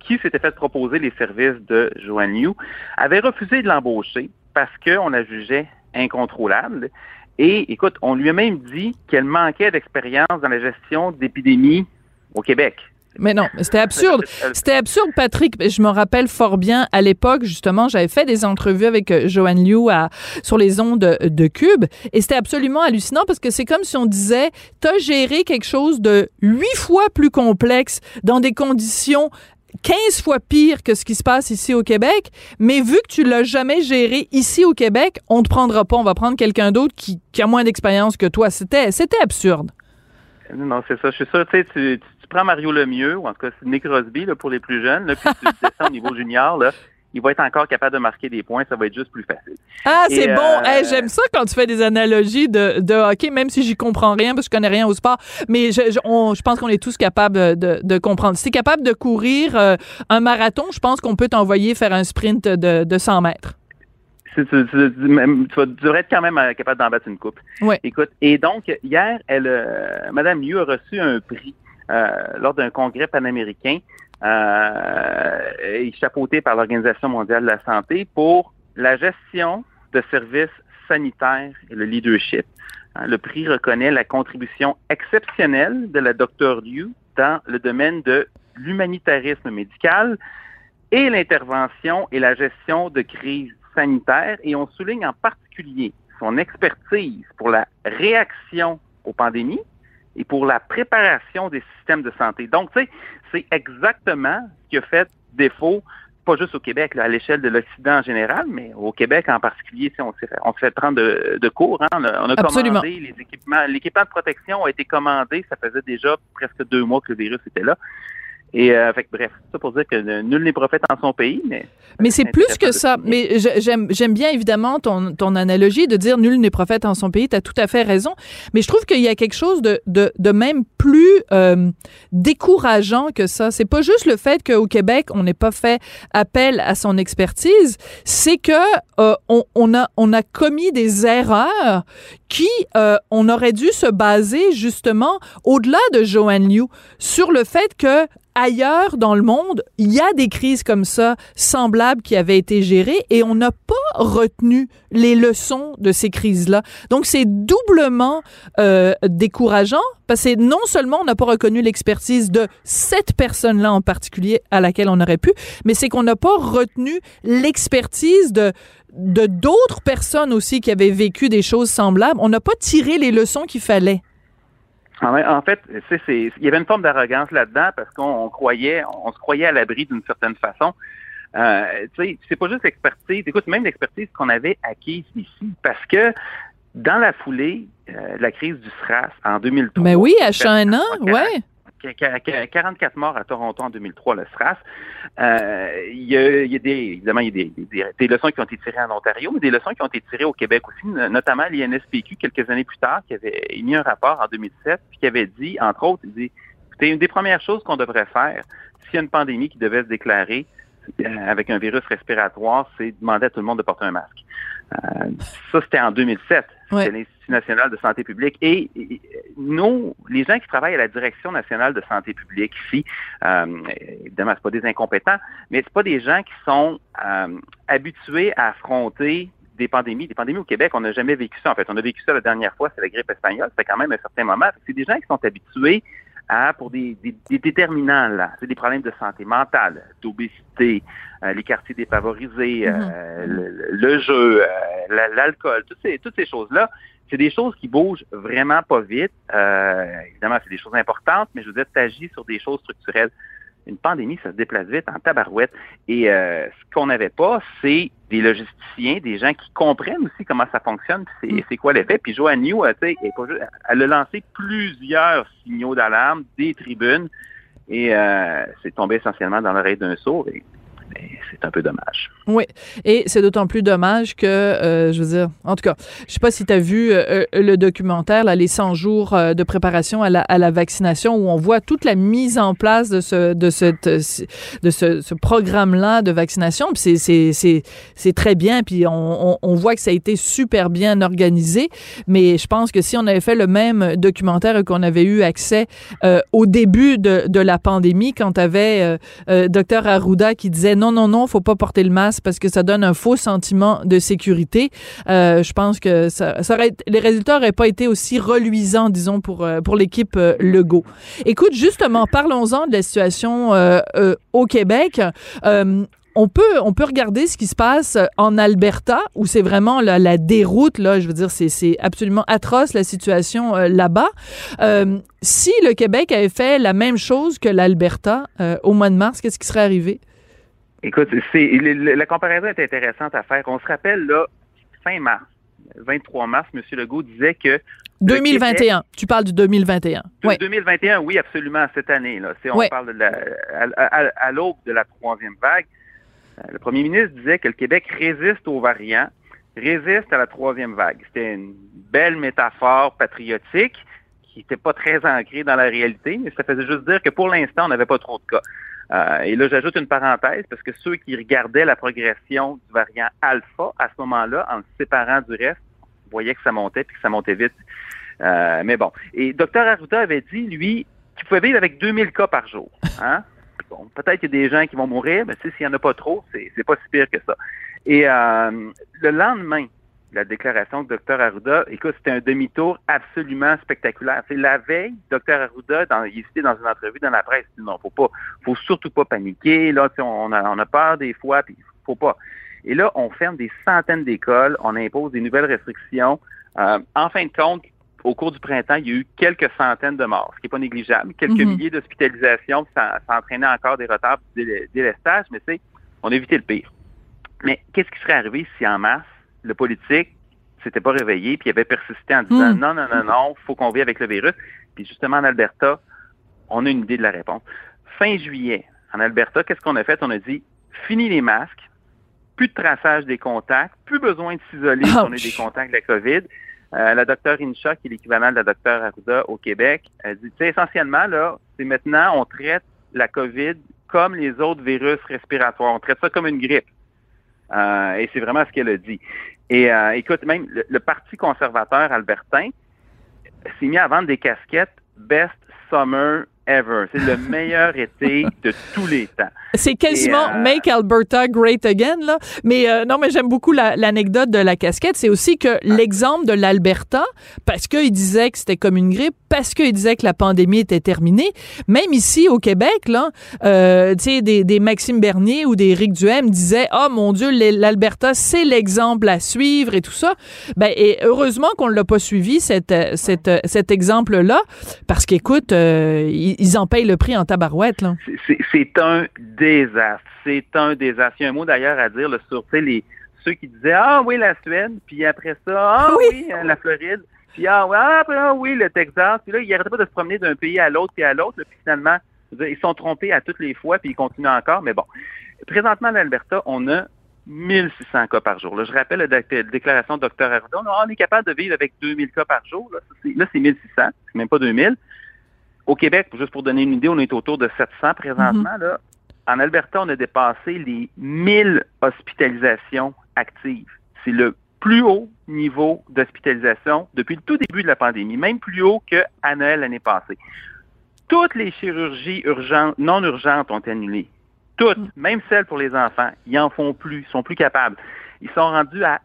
qui s'était fait proposer les services de Joanne Liu, avait refusé de l'embaucher parce qu'on la jugeait incontrôlable. Et écoute, on lui a même dit qu'elle manquait d'expérience dans la gestion d'épidémies au Québec. Mais non, c'était absurde. C'était absurde, Patrick. Je me rappelle fort bien à l'époque, justement, j'avais fait des entrevues avec euh, Joanne Liu à, sur les ondes de, de Cube et c'était absolument hallucinant parce que c'est comme si on disait, t'as géré quelque chose de huit fois plus complexe dans des conditions 15 fois pire que ce qui se passe ici au Québec, mais vu que tu l'as jamais géré ici au Québec, on te prendra pas, on va prendre quelqu'un d'autre qui, a moins d'expérience que toi. C'était, c'était absurde. Non, c'est ça. Je suis sûr, tu sais, tu, prends Mario Lemieux, ou en tout cas Nick Crosby pour les plus jeunes, là, puis tu descends au niveau junior, là, il va être encore capable de marquer des points, ça va être juste plus facile. Ah, c'est bon. Euh, j'aime ça quand tu fais des analogies de, de hockey, même si j'y comprends rien, parce que je connais rien au sport. Mais je, je, pense qu'on est tous capables de, de comprendre. Si tu es capable de courir euh, un marathon, je pense qu'on peut t'envoyer faire un sprint de, de 100 mètres. Tu, tu, devrais être quand même euh, capable d'en battre une coupe. Oui. Écoute, et donc, hier, elle, Madame Liu a reçu un prix lors d'un congrès panaméricain euh, chapeauté par l'Organisation mondiale de la santé pour la gestion de services sanitaires et le leadership. Hein, le prix reconnaît la contribution exceptionnelle de la Dr. Liu dans le domaine de l'humanitarisme médical et l'intervention et la gestion de crises sanitaires. Et on souligne en particulier son expertise pour la réaction aux pandémies et pour la préparation des systèmes de santé. Donc, tu sais, c'est exactement ce qui a fait défaut, pas juste au Québec, à l'échelle de l'Occident en général, mais au Québec en particulier, on s'est fait, on fait prendre de, cours. Hein. On a, commandé les équipements. L'équipement de protection a été commandé, ça faisait déjà presque deux mois que le virus était là. Et euh, fait, bref, ça pour dire que nul n'est prophète en son pays, mais mais c'est plus que ça. Mais j'aime j'aime bien évidemment ton, ton analogie de dire nul n'est prophète en son pays. Tu as tout à fait raison. Mais je trouve qu'il y a quelque chose de, de, de même plus euh, décourageant que ça. C'est pas juste le fait qu'au Québec, on n'ait pas fait appel à son expertise, c'est que euh, on, on, a, on a commis des erreurs qui, euh, on aurait dû se baser justement, au-delà de Joanne Liu, sur le fait que ailleurs dans le monde, il y a des crises comme ça, semblables, qui avaient été gérées et on n'a pas retenu les leçons de ces crises-là. Donc, c'est doublement euh, décourageant parce que non seulement on n'a pas reconnu l'expertise de cette personne-là en particulier à laquelle on aurait pu, mais c'est qu'on n'a pas retenu l'expertise de de d'autres personnes aussi qui avaient vécu des choses semblables. On n'a pas tiré les leçons qu'il fallait. En fait, il y avait une forme d'arrogance là-dedans parce qu'on croyait, on se croyait à l'abri d'une certaine façon. Euh, tu sais, c'est pas juste l'expertise. Écoute, même l'expertise qu'on avait acquise ici, parce que dans la foulée euh, la crise du SRAS en 2003. Mais oui, à China, ouais. 44 morts à Toronto en 2003, le SRAS. Euh, il, y a, il y a, des, évidemment, il y a des, des, leçons qui ont été tirées en Ontario, mais des leçons qui ont été tirées au Québec aussi, notamment l'INSPQ quelques années plus tard, qui avait émis un rapport en 2007, puis qui avait dit, entre autres, il dit, écoutez, une des premières choses qu'on devrait faire, s'il y a une pandémie qui devait se déclarer euh, avec un virus respiratoire, c'est demander à tout le monde de porter un masque. Euh, ça, c'était en 2007. C'était l'Institut national de santé publique. Et, nous, les gens qui travaillent à la Direction nationale de santé publique ici, euh, évidemment, c'est pas des incompétents, mais c'est pas des gens qui sont euh, habitués à affronter des pandémies. Des pandémies au Québec, on n'a jamais vécu ça. En fait, on a vécu ça la dernière fois, c'est la grippe espagnole. C'était quand même un certain moment. C'est des gens qui sont habitués pour des, déterminants, là. C'est des problèmes de santé mentale, d'obésité, euh, les quartiers défavorisés, euh, mm-hmm. le, jeu, euh, l'alcool, toutes ces, toutes ces choses-là. C'est des choses qui bougent vraiment pas vite. évidemment, c'est des choses importantes, mais je veux dire, tu agis sur des choses structurelles une pandémie, ça se déplace vite en tabarouette. Et euh, ce qu'on n'avait pas, c'est des logisticiens, des gens qui comprennent aussi comment ça fonctionne, c'est, mm. c'est quoi l'effet. Puis Joanne New, elle, elle a lancé plusieurs signaux d'alarme des tribunes et euh, c'est tombé essentiellement dans l'oreille d'un sourd. Et c'est un peu dommage. Oui, et c'est d'autant plus dommage que, euh, je veux dire, en tout cas, je sais pas si tu as vu euh, euh, le documentaire, les 100 jours de préparation à la, à la, vaccination, où on voit toute la mise en place de ce, de cette, de ce, programme-là de vaccination. Puis c'est très bien, puis on, on, voit que ça a été super bien organisé, mais je pense que si on avait fait le même documentaire et qu'on avait eu accès au début de, de la pandémie, quand tu avais docteur Arruda qui disait non, non, non, faut pas porter le masque parce que ça donne un faux sentiment de sécurité. Euh, je pense que les résultats n'auraient pas été aussi reluisants, disons, pour, euh, pour l'équipe euh, Legault. Écoute, justement, parlons-en de la situation au Québec on peut, on peut regarder ce qui se passe en Alberta, où c'est vraiment la, déroute, là, je veux dire, c'est absolument atroce la situation là-bas. si le Québec avait fait la même chose que l'Alberta au mois de mars, qu'est-ce qui serait arrivé? Écoute, c'est la comparaison est intéressante à faire. On se rappelle, là, fin mars, 23 mars, M. Legault disait que 2021. tu parles du 2021. Oui. 2021, oui, absolument, cette année. Là. On parle de la, à, l'aube de la troisième vague, euh, le premier ministre disait que le Québec résiste aux variants, résiste à la troisième vague. C'était une belle métaphore patriotique qui n'était pas très ancrée dans la réalité, mais ça faisait juste dire que pour l'instant, on n'avait pas trop de cas. Euh, et là, j'ajoute une parenthèse parce que ceux qui regardaient la progression du variant alpha à ce moment-là, en se séparant du reste, voyaient que ça montait puis que ça montait vite. Euh, mais bon. Et Dr Arruda avait dit, lui, qu'il pouvait vivre avec 2000 cas par jour. Hein? Bon, peut-être qu'il y a des gens qui vont mourir, mais s'il n'y en a pas trop, c'est pas si pire que ça. Et euh, le lendemain, la déclaration de Dr Arruda, écoute, c'était un demi-tour absolument spectaculaire. C'est la veille, Dr Arruda, dans, il était dans une entrevue dans la presse, il dit non, faut pas, faut surtout pas paniquer, là, on a, on a peur des fois, puis faut pas. Et là, on ferme des centaines d'écoles, on impose des nouvelles restrictions. Euh, en fin de compte, au cours du printemps, il y a eu quelques centaines de morts, ce qui n'est pas négligeable, quelques mm-hmm. milliers d'hospitalisations, ça, ça entraînait encore des retards, des délestages, mais c'est, on a évité le pire. Mais qu'est-ce qui serait arrivé si en mars, le politique s'était pas réveillé, puis il avait persisté en disant hmm. non, non, non, non, faut qu'on vive avec le virus. Puis justement, en Alberta, on a une idée de la réponse. fin juillet, en Alberta, qu'est-ce qu'on a fait? On a dit, fini les masques, plus de traçage des contacts, plus besoin de s'isoler si on a des contacts de la COVID. Euh, la docteure Incha, qui est l'équivalent de la docteure Arruda au Québec, elle dit, essentiellement, là, c'est maintenant, on traite la COVID comme les autres virus respiratoires. On traite ça comme une grippe. Euh, et c'est vraiment ce qu'elle a dit. Et euh, écoute, même le, Parti conservateur albertain s'est mis à vendre des casquettes Best Summer ever. C'est le meilleur été de tous les temps. C'est quasiment euh, Make Alberta Great Again, là. Mais euh, non, mais j'aime beaucoup l'anecdote de la casquette. C'est aussi que l'exemple de l'Alberta, parce qu'il disait que c'était comme une grippe, parce qu'il disait que la pandémie était terminée, même ici au Québec, là, euh, tu sais, des, des, Maxime Bernier ou des Rick Duhem disaient, oh mon Dieu, l'Alberta, c'est l'exemple à suivre et tout ça. Ben, et heureusement qu'on ne l'a pas suivi, cette, cette, cet exemple-là, parce qu'écoute, ils, en payent le prix en tabarouette. Là. C'est un désastre. C'est un désastre. Il y a un mot d'ailleurs à dire sur les, ceux qui disaient Ah oui, la Suède, puis après ça, Ah oui, euh, la Floride, puis ah, ah, ah, oui, le Texas. Puis là, ils n'arrêtaient pas de se promener d'un pays à l'autre, puis à l'autre. Puis finalement, ils sont trompés à toutes les fois, puis ils continuent encore. Mais bon, présentement, en Alberta, on a 1600 cas par jour. Là, je rappelle la déclaration de Dr. Arruda. On est capable de vivre avec 2000 cas par jour. Là, c'est 1600, c'est même pas 2000. Au Québec, juste pour donner une idée, on est autour de 700 présentement. Mhm. là. En Alberta, on a dépassé les 1000 hospitalisations actives. C'est le plus haut niveau d'hospitalisation depuis le tout début de la pandémie, même plus haut qu'à Noël l'année passée. Toutes les chirurgies urgentes, non urgentes ont été annulées. Toutes, mhm. même celles pour les enfants, ils en font plus, ils sont plus capables. Ils sont rendus à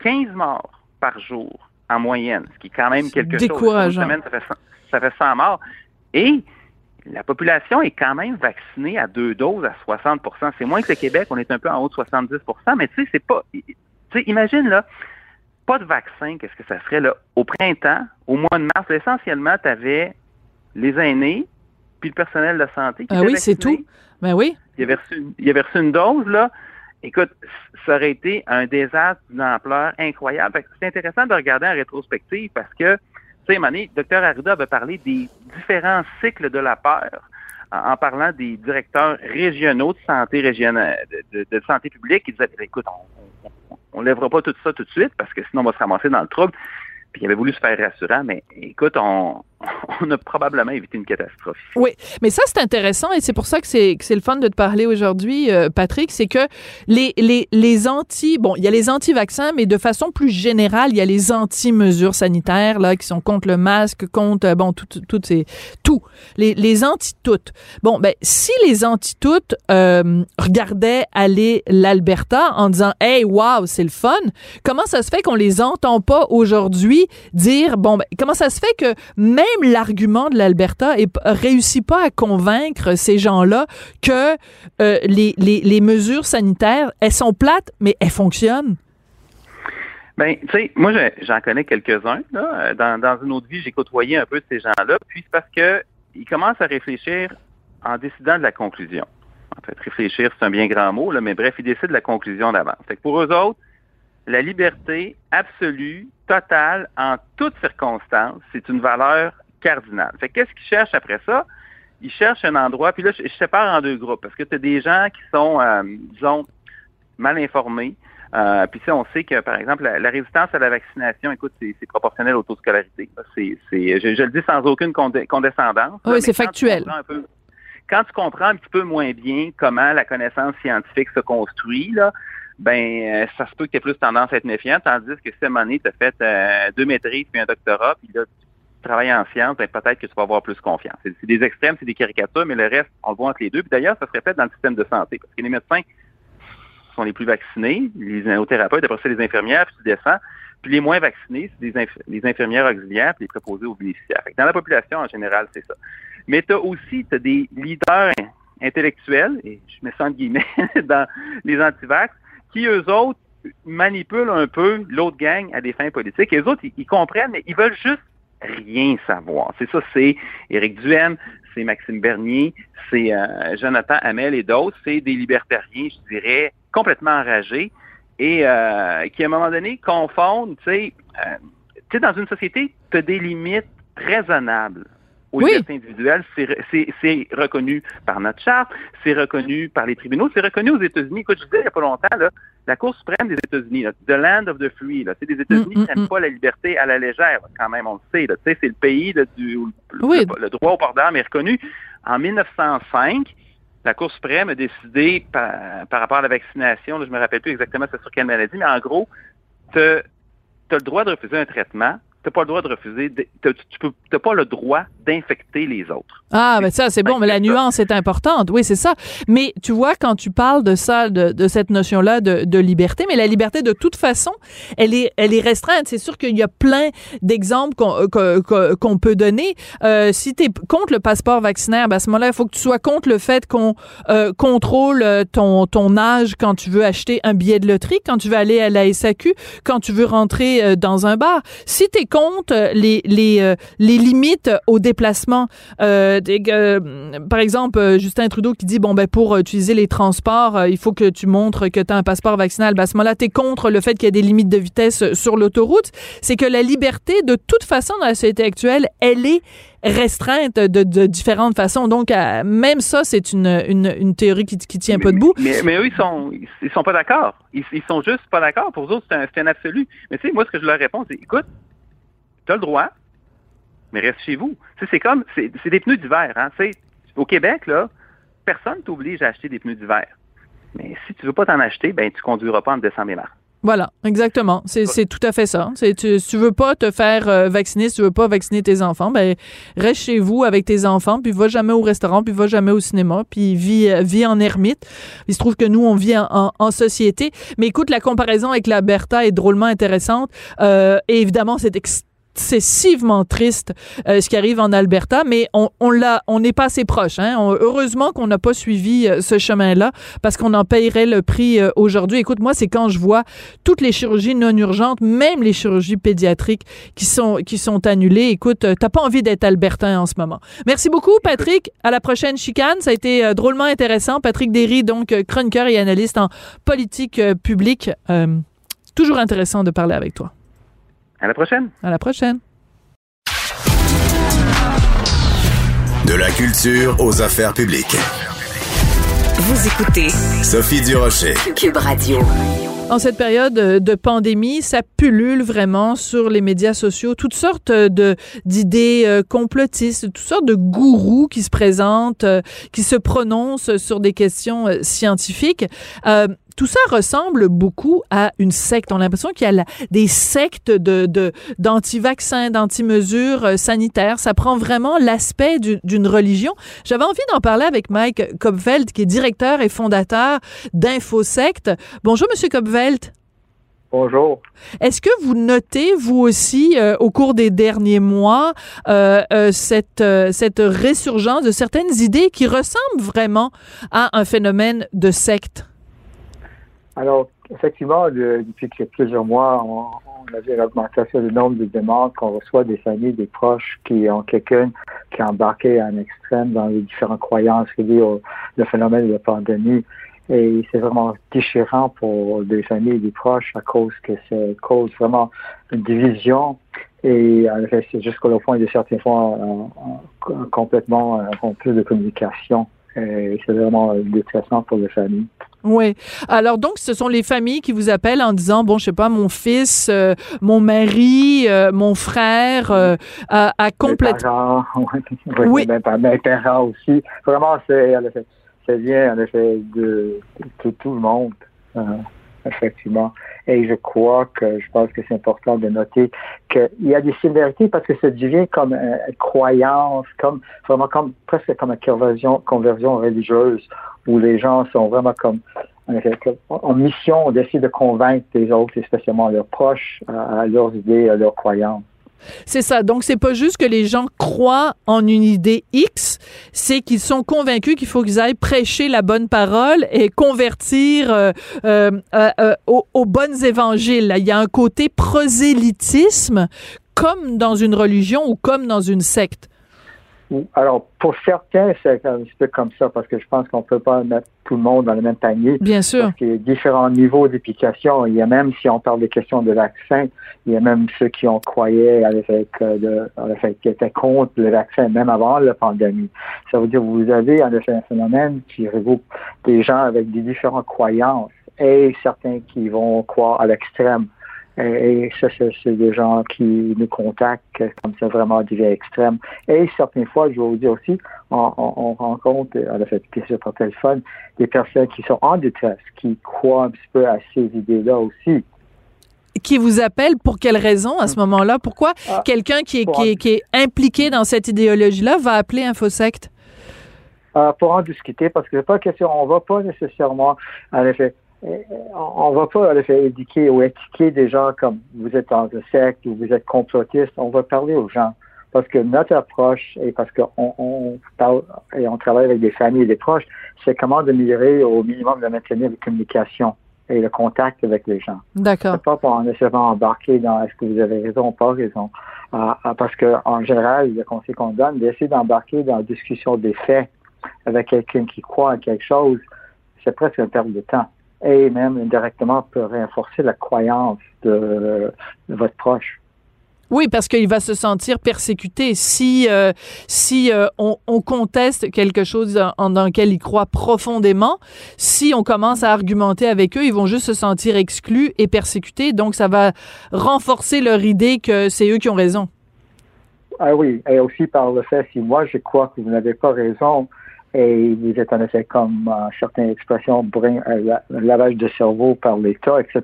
15 morts par jour en moyenne, ce qui est quand même quelque chose. Décourageant. Une semaine, ça fait, ça fait 100 morts. Et la population est quand même vaccinée à deux doses à 60% C'est moins que le Québec, on est un peu en haut de 70% mais tu sais, c'est pas. Tu sais, imagine, là, pas de vaccin, qu'est-ce que ça serait, là? Au printemps, au mois de mars, essentiellement, tu avais les aînés, puis le personnel de santé qui ah oui, c'est tout. Ben oui. Il avait, reçu, il avait reçu une dose, là. Écoute, ça aurait été un désastre d'une ampleur incroyable. C'est intéressant de regarder en rétrospective parce que sais, Mané, Dr. Arruda avait parlé des différents cycles de la peur en, parlant des directeurs régionaux de santé régionale, de, santé publique qui disaient, écoute, on ne lèvera pas tout ça tout de suite parce que sinon on va se ramasser dans le trouble. Puis il avait voulu se faire rassurant, mais écoute, on, on a probablement évité une catastrophe. Oui, mais ça, c'est intéressant et c'est pour ça que c'est, le fun de te parler aujourd'hui, euh, Patrick. C'est que les, les, les anti, bon, il y a les anti-vaccins, mais de façon plus générale, il y a les anti-mesures sanitaires, là, qui sont contre le masque, contre, euh, bon, tout, tout, c'est, tout. Les, les anti-toutes. Bon, ben, si les anti-toutes euh, regardaient aller l'Alberta en disant, hey, wow, c'est le fun, comment ça se fait qu'on les entend pas aujourd'hui dire, bon, ben, comment ça se fait que même même l'argument de l'Alberta ne réussit pas à convaincre ces gens-là que euh, les, mesures sanitaires, elles sont plates, mais elles fonctionnent. Ben, tu sais, moi, j'en connais quelques-uns. Dans, dans une autre vie, j'ai côtoyé un peu ces gens-là. Puis c'est parce qu'ils commencent à réfléchir en décidant de la conclusion. En fait, réfléchir, c'est un bien grand mot, là, mais bref, ils décident de la conclusion d'avance. pour eux autres, la liberté absolue, totale, en toutes circonstances, c'est une valeur cardinale. Fait qu'est-ce qu'ils cherchent après ça? Ils cherchent un endroit, puis là, je, sépare en deux groupes, parce que tu as des gens qui sont, euh, disons, mal informés. Euh, puis ça, on sait que, par exemple, la, résistance à la vaccination, écoute, c'est proportionnel au taux de scolarité. C'est, je, je, le dis sans aucune condescendance. Oui, c'est factuel. quand tu comprends un petit peu moins bien comment la connaissance scientifique se construit, là, ben euh, ça se peut que tu plus tendance à être méfiant, tandis que moment donné, tu as fait euh, deux maîtrises puis un doctorat, puis là, tu travailles en sciences, ben, peut-être que tu vas avoir plus confiance. C'est, des extrêmes, c'est des caricatures, mais le reste, on le voit entre les deux. Puis d'ailleurs, ça se répète dans le système de santé, parce que les médecins sont les plus vaccinés, les néothérapeutes, après ça, les infirmières, puis tu descends. Puis les moins vaccinés, c'est des les infirmières auxiliaires, puis les préposés aux bénéficiaires. dans la population, en général, c'est ça. Mais tu as aussi as des leaders intellectuels, et je me sens guillemets, dans les antivax, qui, eux autres, manipulent un peu l'autre gang à des fins politiques. Et eux autres, ils, comprennent, mais ils veulent juste rien savoir. C'est ça, c'est Éric Duhem, c'est Maxime Bernier, c'est euh, Jonathan Hamel et d'autres. C'est des libertariens, je dirais, complètement enragés et euh, qui, à un moment donné, confondent, tu sais, euh, tu sais, dans une société, tu as des limites raisonnables aux libertés individuelles, c'est reconnu par notre charte, c'est reconnu par les tribunaux, c'est reconnu aux États-Unis. Écoute, je disais il n'y a pas longtemps, là, la Cour suprême des États-Unis, the land of the free, c'est des États-Unis mm, qui n'aiment mm, mm. pas la liberté à la légère, quand même, on le sait. C'est le pays du le, droit au port d'armes est reconnu. En 1905, la Cour suprême a décidé par, rapport à la vaccination, je je me rappelle plus exactement c'est sur quelle maladie, mais en gros, tu as le droit de refuser un traitement n'as pas le droit de refuser, tu n'as pas le droit d'infecter les autres. Ah, mais ça, c'est bon, mais la nuance est importante. Oui, c'est ça. Mais tu vois, quand tu parles de ça, de, cette notion-là de, liberté, mais la liberté, de toute façon, elle est, elle est restreinte. C'est sûr qu'il y a plein d'exemples qu'on euh, peut donner. Euh, si tu es contre le passeport vaccinaire, ben à ce moment-là, il faut que tu sois contre le fait qu'on euh, contrôle ton, ton âge quand tu veux acheter un billet de loterie, quand tu veux aller à la SAQ, quand tu veux rentrer dans un bar. Si tu compte euh, les, les, euh, les limites au déplacement. Euh, par exemple, Justin Trudeau qui dit, bon, ben, pour utiliser les transports, il faut que tu montres que tu as un passeport vaccinal. Ben, à ce moment-là, tu es contre le fait qu'il y ait des limites de vitesse sur l'autoroute. C'est que la liberté, de toute façon, dans la société actuelle, elle est restreinte de, de différentes façons. Donc, même ça, c'est une, une, une, théorie qui, qui tient pas debout. Mais, mais eux, ils sont, ils sont pas d'accord. Ils, ils, sont juste pas d'accord. Pour eux autres, c'est un, un, absolu. Mais tu sais, moi, ce que je leur réponds, c'est, écoute, tu as le droit, mais reste chez vous. c'est comme, c'est des pneus d'hiver. Hein? Au Québec, là, personne t'oblige à acheter des pneus d'hiver. Mais si tu veux pas t'en acheter, ben tu conduiras pas en décembre et mars. Voilà, exactement. C'est tout à fait ça. Tu, si tu veux pas te faire euh, vacciner, si tu veux pas vacciner tes enfants, ben reste chez vous avec tes enfants, puis va jamais au restaurant, puis va jamais au cinéma, puis vis, vis en ermite. Il se trouve que nous, on vit en, en, société. Mais écoute, la comparaison avec la Bertha est drôlement intéressante. Euh, et évidemment, c'est excessivement triste euh, ce qui arrive en Alberta, mais on, on l'a, on n'est pas assez proche. Hein? heureusement qu'on n'a pas suivi euh, ce chemin-là parce qu'on en payerait le prix euh, aujourd'hui. Écoute, moi, c'est quand je vois toutes les chirurgies non urgentes, même les chirurgies pédiatriques qui sont qui sont annulées. Écoute, t'as pas envie d'être albertain en ce moment. Merci beaucoup, Patrick. À la prochaine chicane. Ça a été drôlement intéressant. Patrick Derry, donc chroniqueur et analyste en politique publique. toujours intéressant de parler avec toi. À la prochaine. À la prochaine. De la culture aux affaires publiques. Vous écoutez Sophie Durocher. Cube Radio. En cette période de pandémie, ça pullule vraiment sur les médias sociaux toutes sortes de d'idées euh, complotistes, toutes sortes de gourous qui se présentent, euh, qui se prononcent sur des questions euh, scientifiques tout ça ressemble beaucoup à une secte. On a l'impression qu'il y a des sectes de d'anti-vaccins, d'anti-mesures euh, sanitaires. Ça prend vraiment l'aspect d'une religion. J'avais envie d'en parler avec Mike Kopfeld, qui est directeur et fondateur d'InfoSecte. Bonjour, Monsieur Kopfeld. Bonjour. Est-ce que vous notez, vous aussi, euh, au cours des derniers mois, euh, cette, cette résurgence de certaines idées qui ressemblent vraiment à un phénomène de secte? Alors, effectivement, depuis plusieurs mois, on, a vu l'augmentation du nombre de demandes qu'on reçoit des familles, des proches qui ont quelqu'un qui a embarqué à un extrême dans les différentes croyances liées au phénomène de la pandémie. Et c'est vraiment déchirant pour des familles et des proches à cause que ça cause vraiment une division et jusqu'au point de certains fois complètement rompu de communication. C'est vraiment détressant pour les familles. Oui. Alors donc, ce sont les familles qui vous appellent en disant bon, je sais pas, mon fils, euh, mon mari, euh, mon frère euh, a, a complètement. Oui. Mes, parents aussi. Vraiment, c'est ça vient en effet de, de, tout le monde. effectivement. Et je crois que je pense que c'est important de noter qu'il y a des similarités parce que ça devient comme une croyance, comme vraiment comme presque comme une conversion, conversion religieuse où les gens sont vraiment comme en mission d'essayer de convaincre les autres, et spécialement leurs proches, à, leurs idées, à leurs croyances. C'est ça. Donc, c'est pas juste que les gens croient en une idée X, c'est qu'ils sont convaincus qu'il faut qu'ils aillent prêcher la bonne parole et convertir euh, euh, euh, aux, aux, bonnes évangiles. Il y a un côté prosélytisme, comme dans une religion ou comme dans une secte. Alors, pour certains, c'est un petit peu comme ça, parce que je pense qu'on ne peut pas mettre tout le monde dans le même panier. Bien sûr. Parce qu'il y a différents niveaux d'application. Il y a même, si on parle des questions de vaccin, il y a même ceux qui ont croyé avec, de, fait, qui étaient contre le vaccin, même avant la pandémie. Ça veut dire que vous avez en effet un phénomène qui regroupe des gens avec des différentes croyances et certains qui vont croire à l'extrême. Et ça, c'est des gens qui nous contactent comme ça vraiment des extrêmes. Et certaines fois, je vais vous dire aussi, on, on, rencontre, à la fait, sur par téléphone, des personnes qui sont en détresse, qui croient un petit peu à ces idées-là aussi qui vous appellent pour quelle raison à ce hum. moment-là? Pourquoi ah, quelqu'un qui est, qui, est, impliqué dans cette idéologie-là va appeler InfoSect? Euh, pour en discuter, parce que c'est pas question, on va pas nécessairement, en effet, on va pas en effet éduquer ou étiqueter des gens comme vous êtes dans un secte ou vous êtes complotiste. On va parler aux gens parce que notre approche et parce qu'on on parle et on travaille avec des familles et des proches, c'est comment d'améliorer au minimum de maintenir la communication et le contact avec les gens. D'accord. C'est pas pour nécessairement embarquer dans est-ce que vous avez raison ou pas raison. Ah, ah, parce que en général, le conseil qu'on donne, d'essayer d'embarquer dans la discussion des faits avec quelqu'un qui croit à quelque chose, c'est presque une perte de temps et même indirectement peut renforcer la croyance de, votre proche. Oui, parce qu'il va se sentir persécuté si euh, si euh, on, conteste quelque chose dans, dans, lequel il croit profondément. Si on commence à argumenter avec eux, ils vont juste se sentir exclus et persécutés. Donc, ça va renforcer leur idée que c'est eux qui ont raison. Ah oui, et aussi par le fait si moi je crois que vous n'avez pas raison, et vous êtes en effet comme euh, certaines expressions, brin, euh, lavage de cerveau par l'État, etc.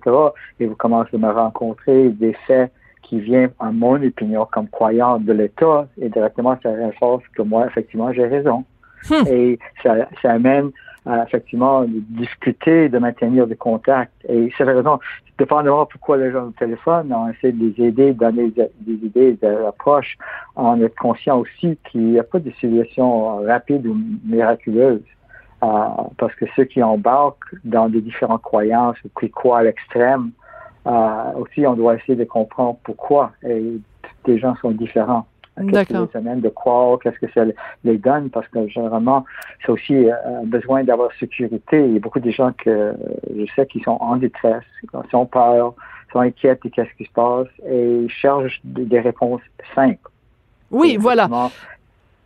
Et vous commencez à me rencontrer des faits qui viennent, en mon opinion, comme croyant de l'État, et directement ça renforce que moi, effectivement, j'ai raison. Hmm. Et ça, ça amène effectivement discuter, de maintenir des contacts. Et c'est la raison, dépendamment pourquoi les gens au téléphone, on essaie de les aider, donner des, idées, des approches, en être conscient aussi qu'il n'y a pas de solution rapide ou miraculeuse. Euh, parce que ceux qui embarquent dans des différentes croyances qui croient à l'extrême, euh, aussi on doit essayer de comprendre pourquoi. Et les gens sont différents. Qu'est-ce que les amène de croire, qu'est-ce que ça les donne, parce que généralement, c'est aussi euh, un besoin d'avoir sécurité. Il y a beaucoup de gens que je sais qui sont en détresse, qui ont peur, sont inquiets de qu'est-ce qui se passe et cherchent des, réponses simples. Oui, voilà.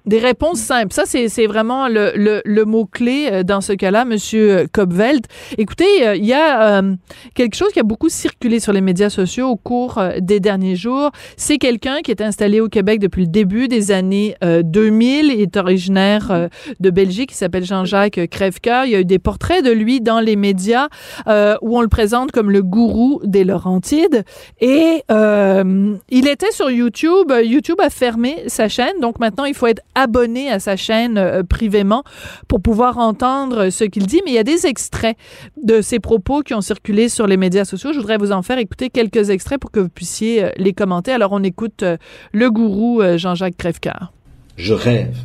Des réponses simples. Ça, c'est vraiment le, le, le mot-clé euh, dans ce cas-là, Monsieur Kopveld. Écoutez, euh, il y a euh, quelque chose qui a beaucoup circulé sur les médias sociaux au cours des derniers jours. C'est quelqu'un qui est installé au Québec depuis le début des années 2000, il est originaire de Belgique, il s'appelle Jean-Jacques Crèvecoeur. Il y a eu des portraits de lui dans les médias où on le présente comme le gourou des Laurentides. Et il était sur YouTube. YouTube a fermé sa chaîne, donc maintenant il faut être abonné à sa chaîne euh, privément pour pouvoir entendre ce qu'il dit. Mais il y a des extraits de ses propos qui ont circulé sur les médias sociaux. Je voudrais vous en faire écouter quelques extraits pour que vous puissiez euh, les commenter. Alors, on écoute euh, le gourou Jean-Jacques Crèvecoeur. Je rêve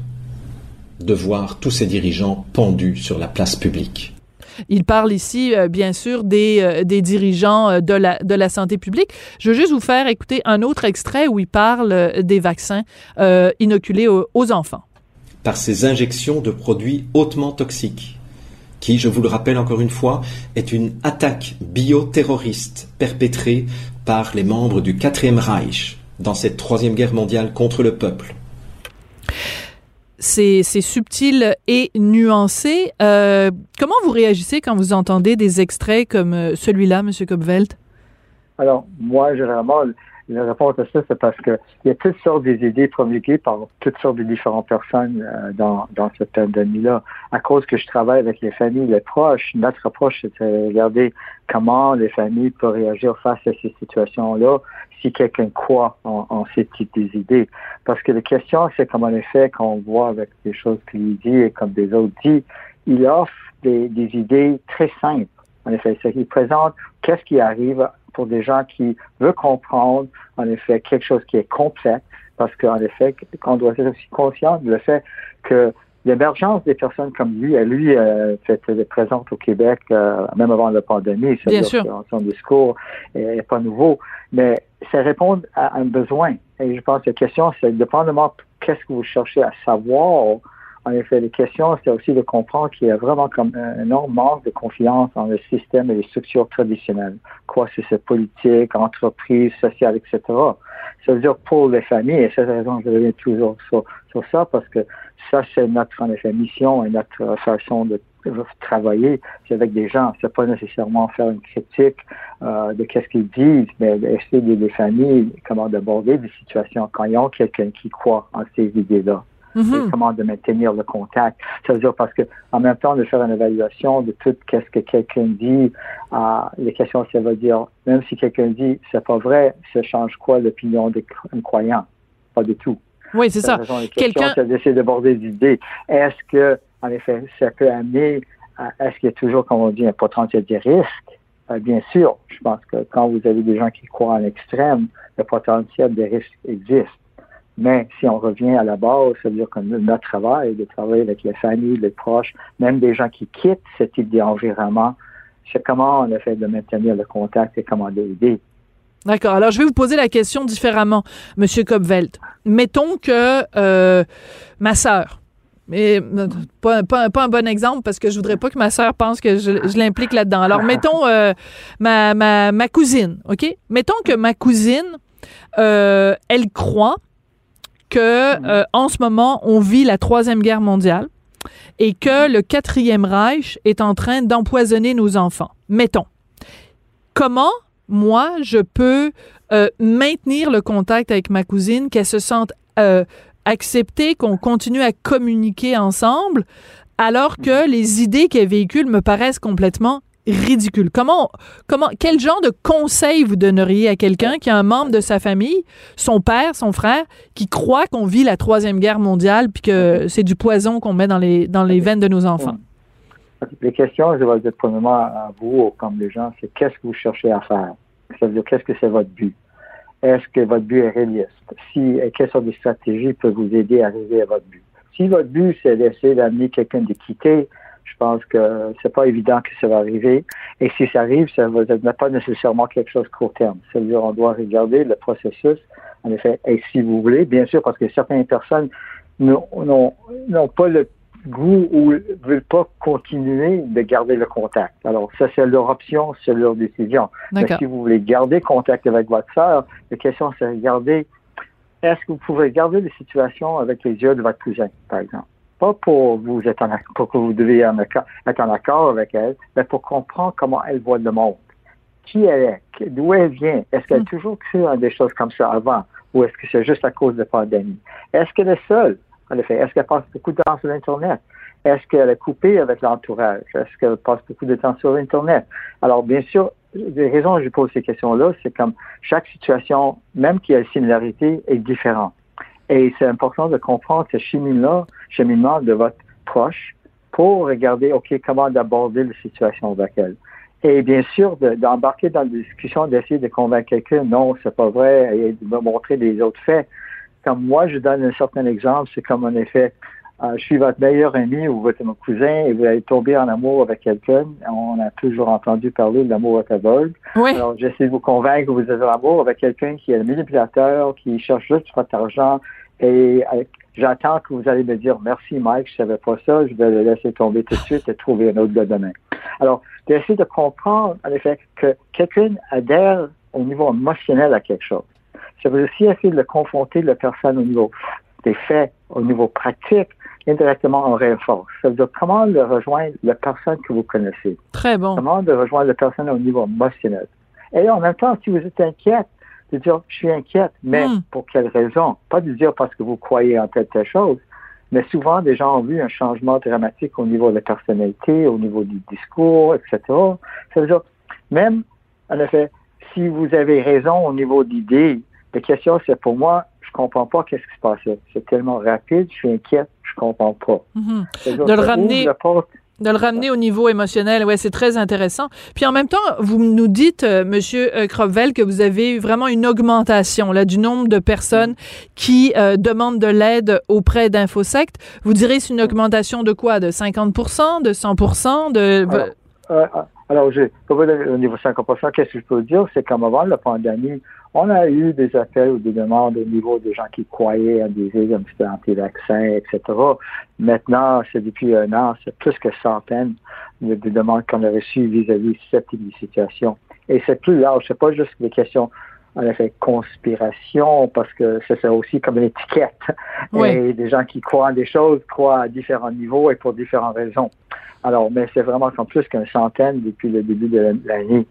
de voir tous ces dirigeants pendus sur la place publique. Il parle ici, bien sûr, des, des dirigeants de la, de la santé publique. Je veux juste vous faire écouter un autre extrait où il parle des vaccins inoculés aux, enfants. Par ces injections de produits hautement toxiques, qui, je vous le rappelle encore une fois, est une attaque bioterroriste perpétrée par les membres du quatrième Reich dans cette troisième guerre mondiale contre le peuple c'est subtil et nuancé. Euh, comment vous réagissez quand vous entendez des extraits comme euh, celui-là, M. Kopvelt? Alors, moi, généralement, la réponse à ça, c'est parce qu'il y a toutes sortes des idées promulguées par toutes sortes de différentes personnes euh, dans, dans cette pandémie-là. À cause que je travaille avec les familles, les proches, notre approche, c'est de regarder comment les familles peuvent réagir face à ces situations-là si quelqu'un croit en, en ces types d'idées. Parce que la question, c'est comme en effet, quand on voit avec des choses qu'il dit et comme des autres dit, il offre des, idées très simples. En effet, c'est qu'il présente qu'est-ce qui arrive pour des gens qui veulent comprendre, en effet, quelque chose qui est complexe, parce qu'en effet, qu'on doit être aussi conscient du fait que l'émergence des personnes comme lui, et lui euh, était présente au Québec euh, même avant la pandémie, Bien sûr. son discours n'est pas nouveau, mais ça répond à un besoin. Et je pense que la question, c'est dépendamment qu'est-ce que vous cherchez à savoir en effet, les questions, c'est aussi de comprendre qu'il y a vraiment comme un énorme manque de confiance dans le système et les structures traditionnelles. Quoi, c'est cette politique, entreprise, sociale, etc. Ça veut dire pour les familles, et c'est la raison que je reviens toujours sur, sur ça, parce que ça, c'est notre, en effet, mission et notre façon de travailler, c'est avec des gens. C'est pas nécessairement faire une critique euh, de qu'est-ce qu'ils disent, mais essayer d'aider les familles, comment d'aborder des situations quand ils ont quelqu'un qui croit en ces idées-là. Mm-hmm. comment de maintenir le contact. Ça veut dire parce que en même temps de faire une évaluation de tout qu'est-ce que quelqu'un dit, euh, les questions ça veut dire même si quelqu'un dit c'est pas vrai, ça change quoi l'opinion d'un croyant Pas du tout. Oui, c'est ça. Quelqu'un c'est d'essayer d'aborder des idées. Est-ce que en effet ça peut amener est-ce qu'il y a toujours, comme on dit, un potentiel de risque? Euh, bien sûr, je pense que quand vous avez des gens qui croient en extrême, le potentiel de risque existe. Mais si on revient à la base, ça veut dire que notre travail de travailler avec les familles, les proches, même des gens qui quittent ce type d'environnement, c'est comment on a fait de maintenir le contact et comment l'aider. D'accord. Alors, je vais vous poser la question différemment, Monsieur Kopvelt. Mettons que euh, ma sœur, mais euh, pas, un bon exemple parce que je voudrais pas que ma sœur pense que je, l'implique là-dedans. Alors, mettons euh, ma, cousine, OK? Mettons que ma cousine, elle croit que euh, en ce moment, on vit la troisième guerre mondiale et que le quatrième Reich est en train d'empoisonner nos enfants. Mettons. Comment moi je peux euh, maintenir le contact avec ma cousine, qu'elle se sente euh, acceptée, qu'on continue à communiquer ensemble, alors que les idées qu'elle véhicule me paraissent complètement ridicule. Comment, comment, quel genre de conseil vous donneriez à quelqu'un qui a un membre de sa famille, son père, son frère, qui croit qu'on vit la troisième guerre mondiale puis que c'est du poison qu'on met dans les, dans les veines de nos enfants? Les questions, je vais dire premièrement à vous, comme les gens, c'est qu'est-ce que vous cherchez à faire? Ça veut dire qu'est-ce que c'est votre but? Est-ce que votre but est réaliste? Si, quelles sortes de stratégies peuvent vous aider à arriver à votre but? Si votre but, c'est d'essayer d'amener quelqu'un de quitter je pense que c'est pas évident que ça va arriver. Et si ça arrive, ça va pas nécessairement quelque chose de court terme. C'est-à-dire, on doit regarder le processus, en effet. Et si vous voulez, bien sûr, parce que certaines personnes n'ont pas le goût ou ne veulent pas continuer de garder le contact. Alors, ça, c'est leur option, c'est leur décision. Mais si vous voulez garder contact avec votre sœur, la question, c'est de regarder, est-ce que vous pouvez garder la situation avec les yeux de votre cousin, par exemple? pas pour vous être en, pour que vous devez être en accord avec elle, mais pour comprendre comment elle voit le monde. Qui elle est, d'où elle vient, est-ce qu'elle a mm. toujours cru des choses comme ça avant, ou est-ce que c'est juste à cause de la pandémie? Est-ce qu'elle est seule, en effet? Est-ce qu'elle passe beaucoup de temps sur Internet? Est-ce qu'elle est coupée avec l'entourage? Est-ce qu'elle passe beaucoup de temps sur Internet? Alors, bien sûr, les raisons que je pose ces questions-là, c'est comme chaque situation, même qui a une similarité, est différente. Et c'est important de comprendre ce cheminement, cheminement de votre proche pour regarder, OK, comment d'aborder la situation avec elle. Et bien sûr, d'embarquer dans des discussions, d'essayer de convaincre quelqu'un, non, c'est pas vrai, et de me montrer des autres faits. Comme moi, je donne un certain exemple, c'est comme en effet, euh, je suis votre meilleur ami ou votre cousin et vous allez tomber en amour avec quelqu'un. On a toujours entendu parler de l'amour à aveugle. Oui. Alors, j'essaie de vous convaincre que vous êtes en amour avec quelqu'un qui est le manipulateur, qui cherche juste votre argent. Et euh, j'attends que vous allez me dire merci Mike, je savais pas ça, je vais le laisser tomber tout de suite et trouver un autre gars demain. Alors, d'essayer de comprendre, en effet, que quelqu'un adhère au niveau émotionnel à quelque chose. Ça veut aussi essayer de confronter la personne au niveau des faits, au niveau pratique, indirectement on renforce. Ça veut dire comment le rejoindre la personne que vous connaissez. Très bon. Comment de rejoindre la personne au niveau émotionnel. Et en même temps, si vous êtes inquiète, de dire je suis inquiète, mais hmm. pour quelle raison? Pas de dire parce que vous croyez en telle telle chose, mais souvent des gens ont vu un changement dramatique au niveau de la personnalité, au niveau du discours, etc. Ça veut dire, même, en effet, si vous avez raison au niveau d'idées, la question c'est pour moi, je comprends pas qu'est-ce qui se passe. C'est tellement rapide, je suis inquiète, je comprends pas. Mhm. De le ramener. De le ramener au niveau émotionnel, ouais, c'est très intéressant. Puis en même temps, vous nous dites, euh, Monsieur euh, que vous avez vraiment une augmentation là du nombre de personnes qui euh, demandent de l'aide auprès d'Infosect. Vous direz c'est une augmentation de quoi? De 50% de 100% de euh, Alors, je, au niveau 50%, qu'est-ce que je peux dire? C'est qu'en avant la pandémie, on a eu des appels ou des demandes au niveau des gens qui croyaient à des idées un petit anti-vaccins, etc. Maintenant, c'est depuis un an, c'est plus que centaines de, demandes qu'on a reçues vis-à-vis de cette situation. Et c'est plus large, c'est pas juste des questions en effet, conspiration, parce que c'est aussi comme une étiquette. Et des gens qui croient en des choses croient à différents niveaux et pour différentes raisons. Alors, mais c'est vraiment comme plus qu'une centaine depuis le début de l'année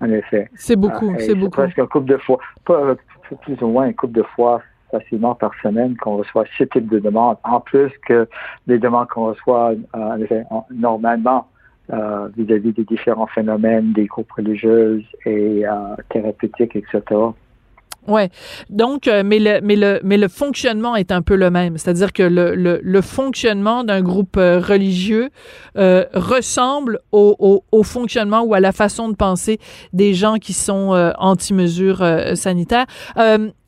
en effet. C'est beaucoup, ah, c'est beaucoup. Presque un couple de fois, pas, plus ou moins un couple de fois facilement par semaine qu'on reçoit ce type de demandes, en plus que les demandes qu'on reçoit euh, en effet, normalement euh, vis-à-vis des différents phénomènes des groupes religieux et euh, thérapeutiques, etc. Ouais. Donc, euh, mais le, mais le, mais le fonctionnement est un peu le même. C'est-à-dire que le, le, le fonctionnement d'un groupe euh, religieux euh, ressemble au, au, au, fonctionnement ou à la façon de penser des gens qui sont anti-mesures sanitaires.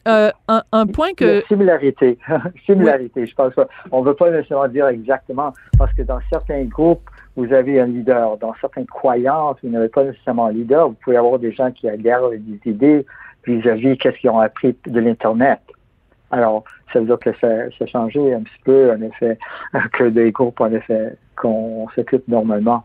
Un, un, point que... Similarité. Similarité. Je pense on ne veut pas nécessairement dire exactement parce que dans certains groupes, vous avez un leader. Dans certaines croyances, vous n'avez pas nécessairement un leader. Vous pouvez avoir des gens qui adhèrent des idées vis-à-vis qu'est-ce qu'ils ont appris de l'Internet. Alors, ça veut dire que ça, ça a changé un petit peu, en effet, que des groupes, en effet, qu'on s'occupe normalement.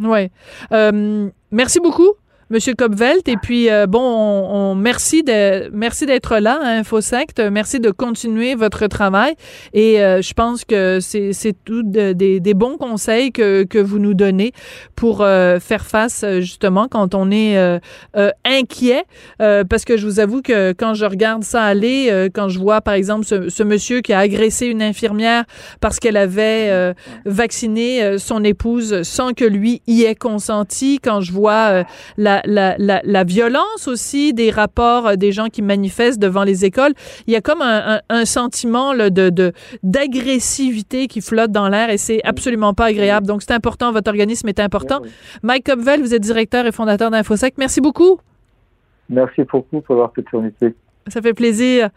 Oui. Euh, merci beaucoup. Monsieur Copvelt. Et puis, euh, bon, on, merci de, merci d'être là à InfoSect. Merci de continuer votre travail. Et euh, je pense que c'est, tout des, des bons conseils que, que vous nous donnez pour euh, faire face, justement, quand on est inquiet. parce que je vous avoue que quand je regarde ça aller, quand je vois, par exemple, ce, ce, monsieur qui a agressé une infirmière parce qu'elle avait vacciné son épouse sans que lui y ait consenti, quand je vois la la, violence aussi des rapports euh, des gens qui manifestent devant les écoles. Il y a comme un, sentiment de d'agressivité qui flotte dans l'air et c'est absolument pas agréable. Donc c'est important, votre organisme est important. Mike Cobvel, vous êtes directeur et fondateur d'InfoSec. Merci beaucoup. Merci beaucoup pour l'opportunité. Ça fait plaisir.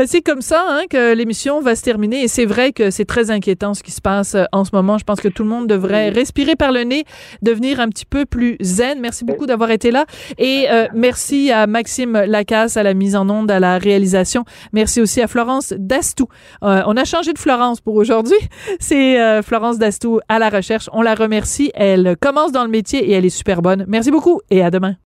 Ben, c'est comme ça hein, que l'émission va se terminer et c'est vrai que c'est très inquiétant ce qui se passe euh, en ce moment. Je pense que tout le monde devrait respirer par le nez, devenir un petit peu plus zen. Merci beaucoup d'avoir été là et euh, merci à Maxime Lacasse à la mise en onde, à la réalisation. Merci aussi à Florence Dastou. Euh, on a changé de Florence pour aujourd'hui. C'est Florence Dastou à la recherche. On la remercie. Elle commence dans le métier et elle est super bonne. Merci beaucoup et à demain.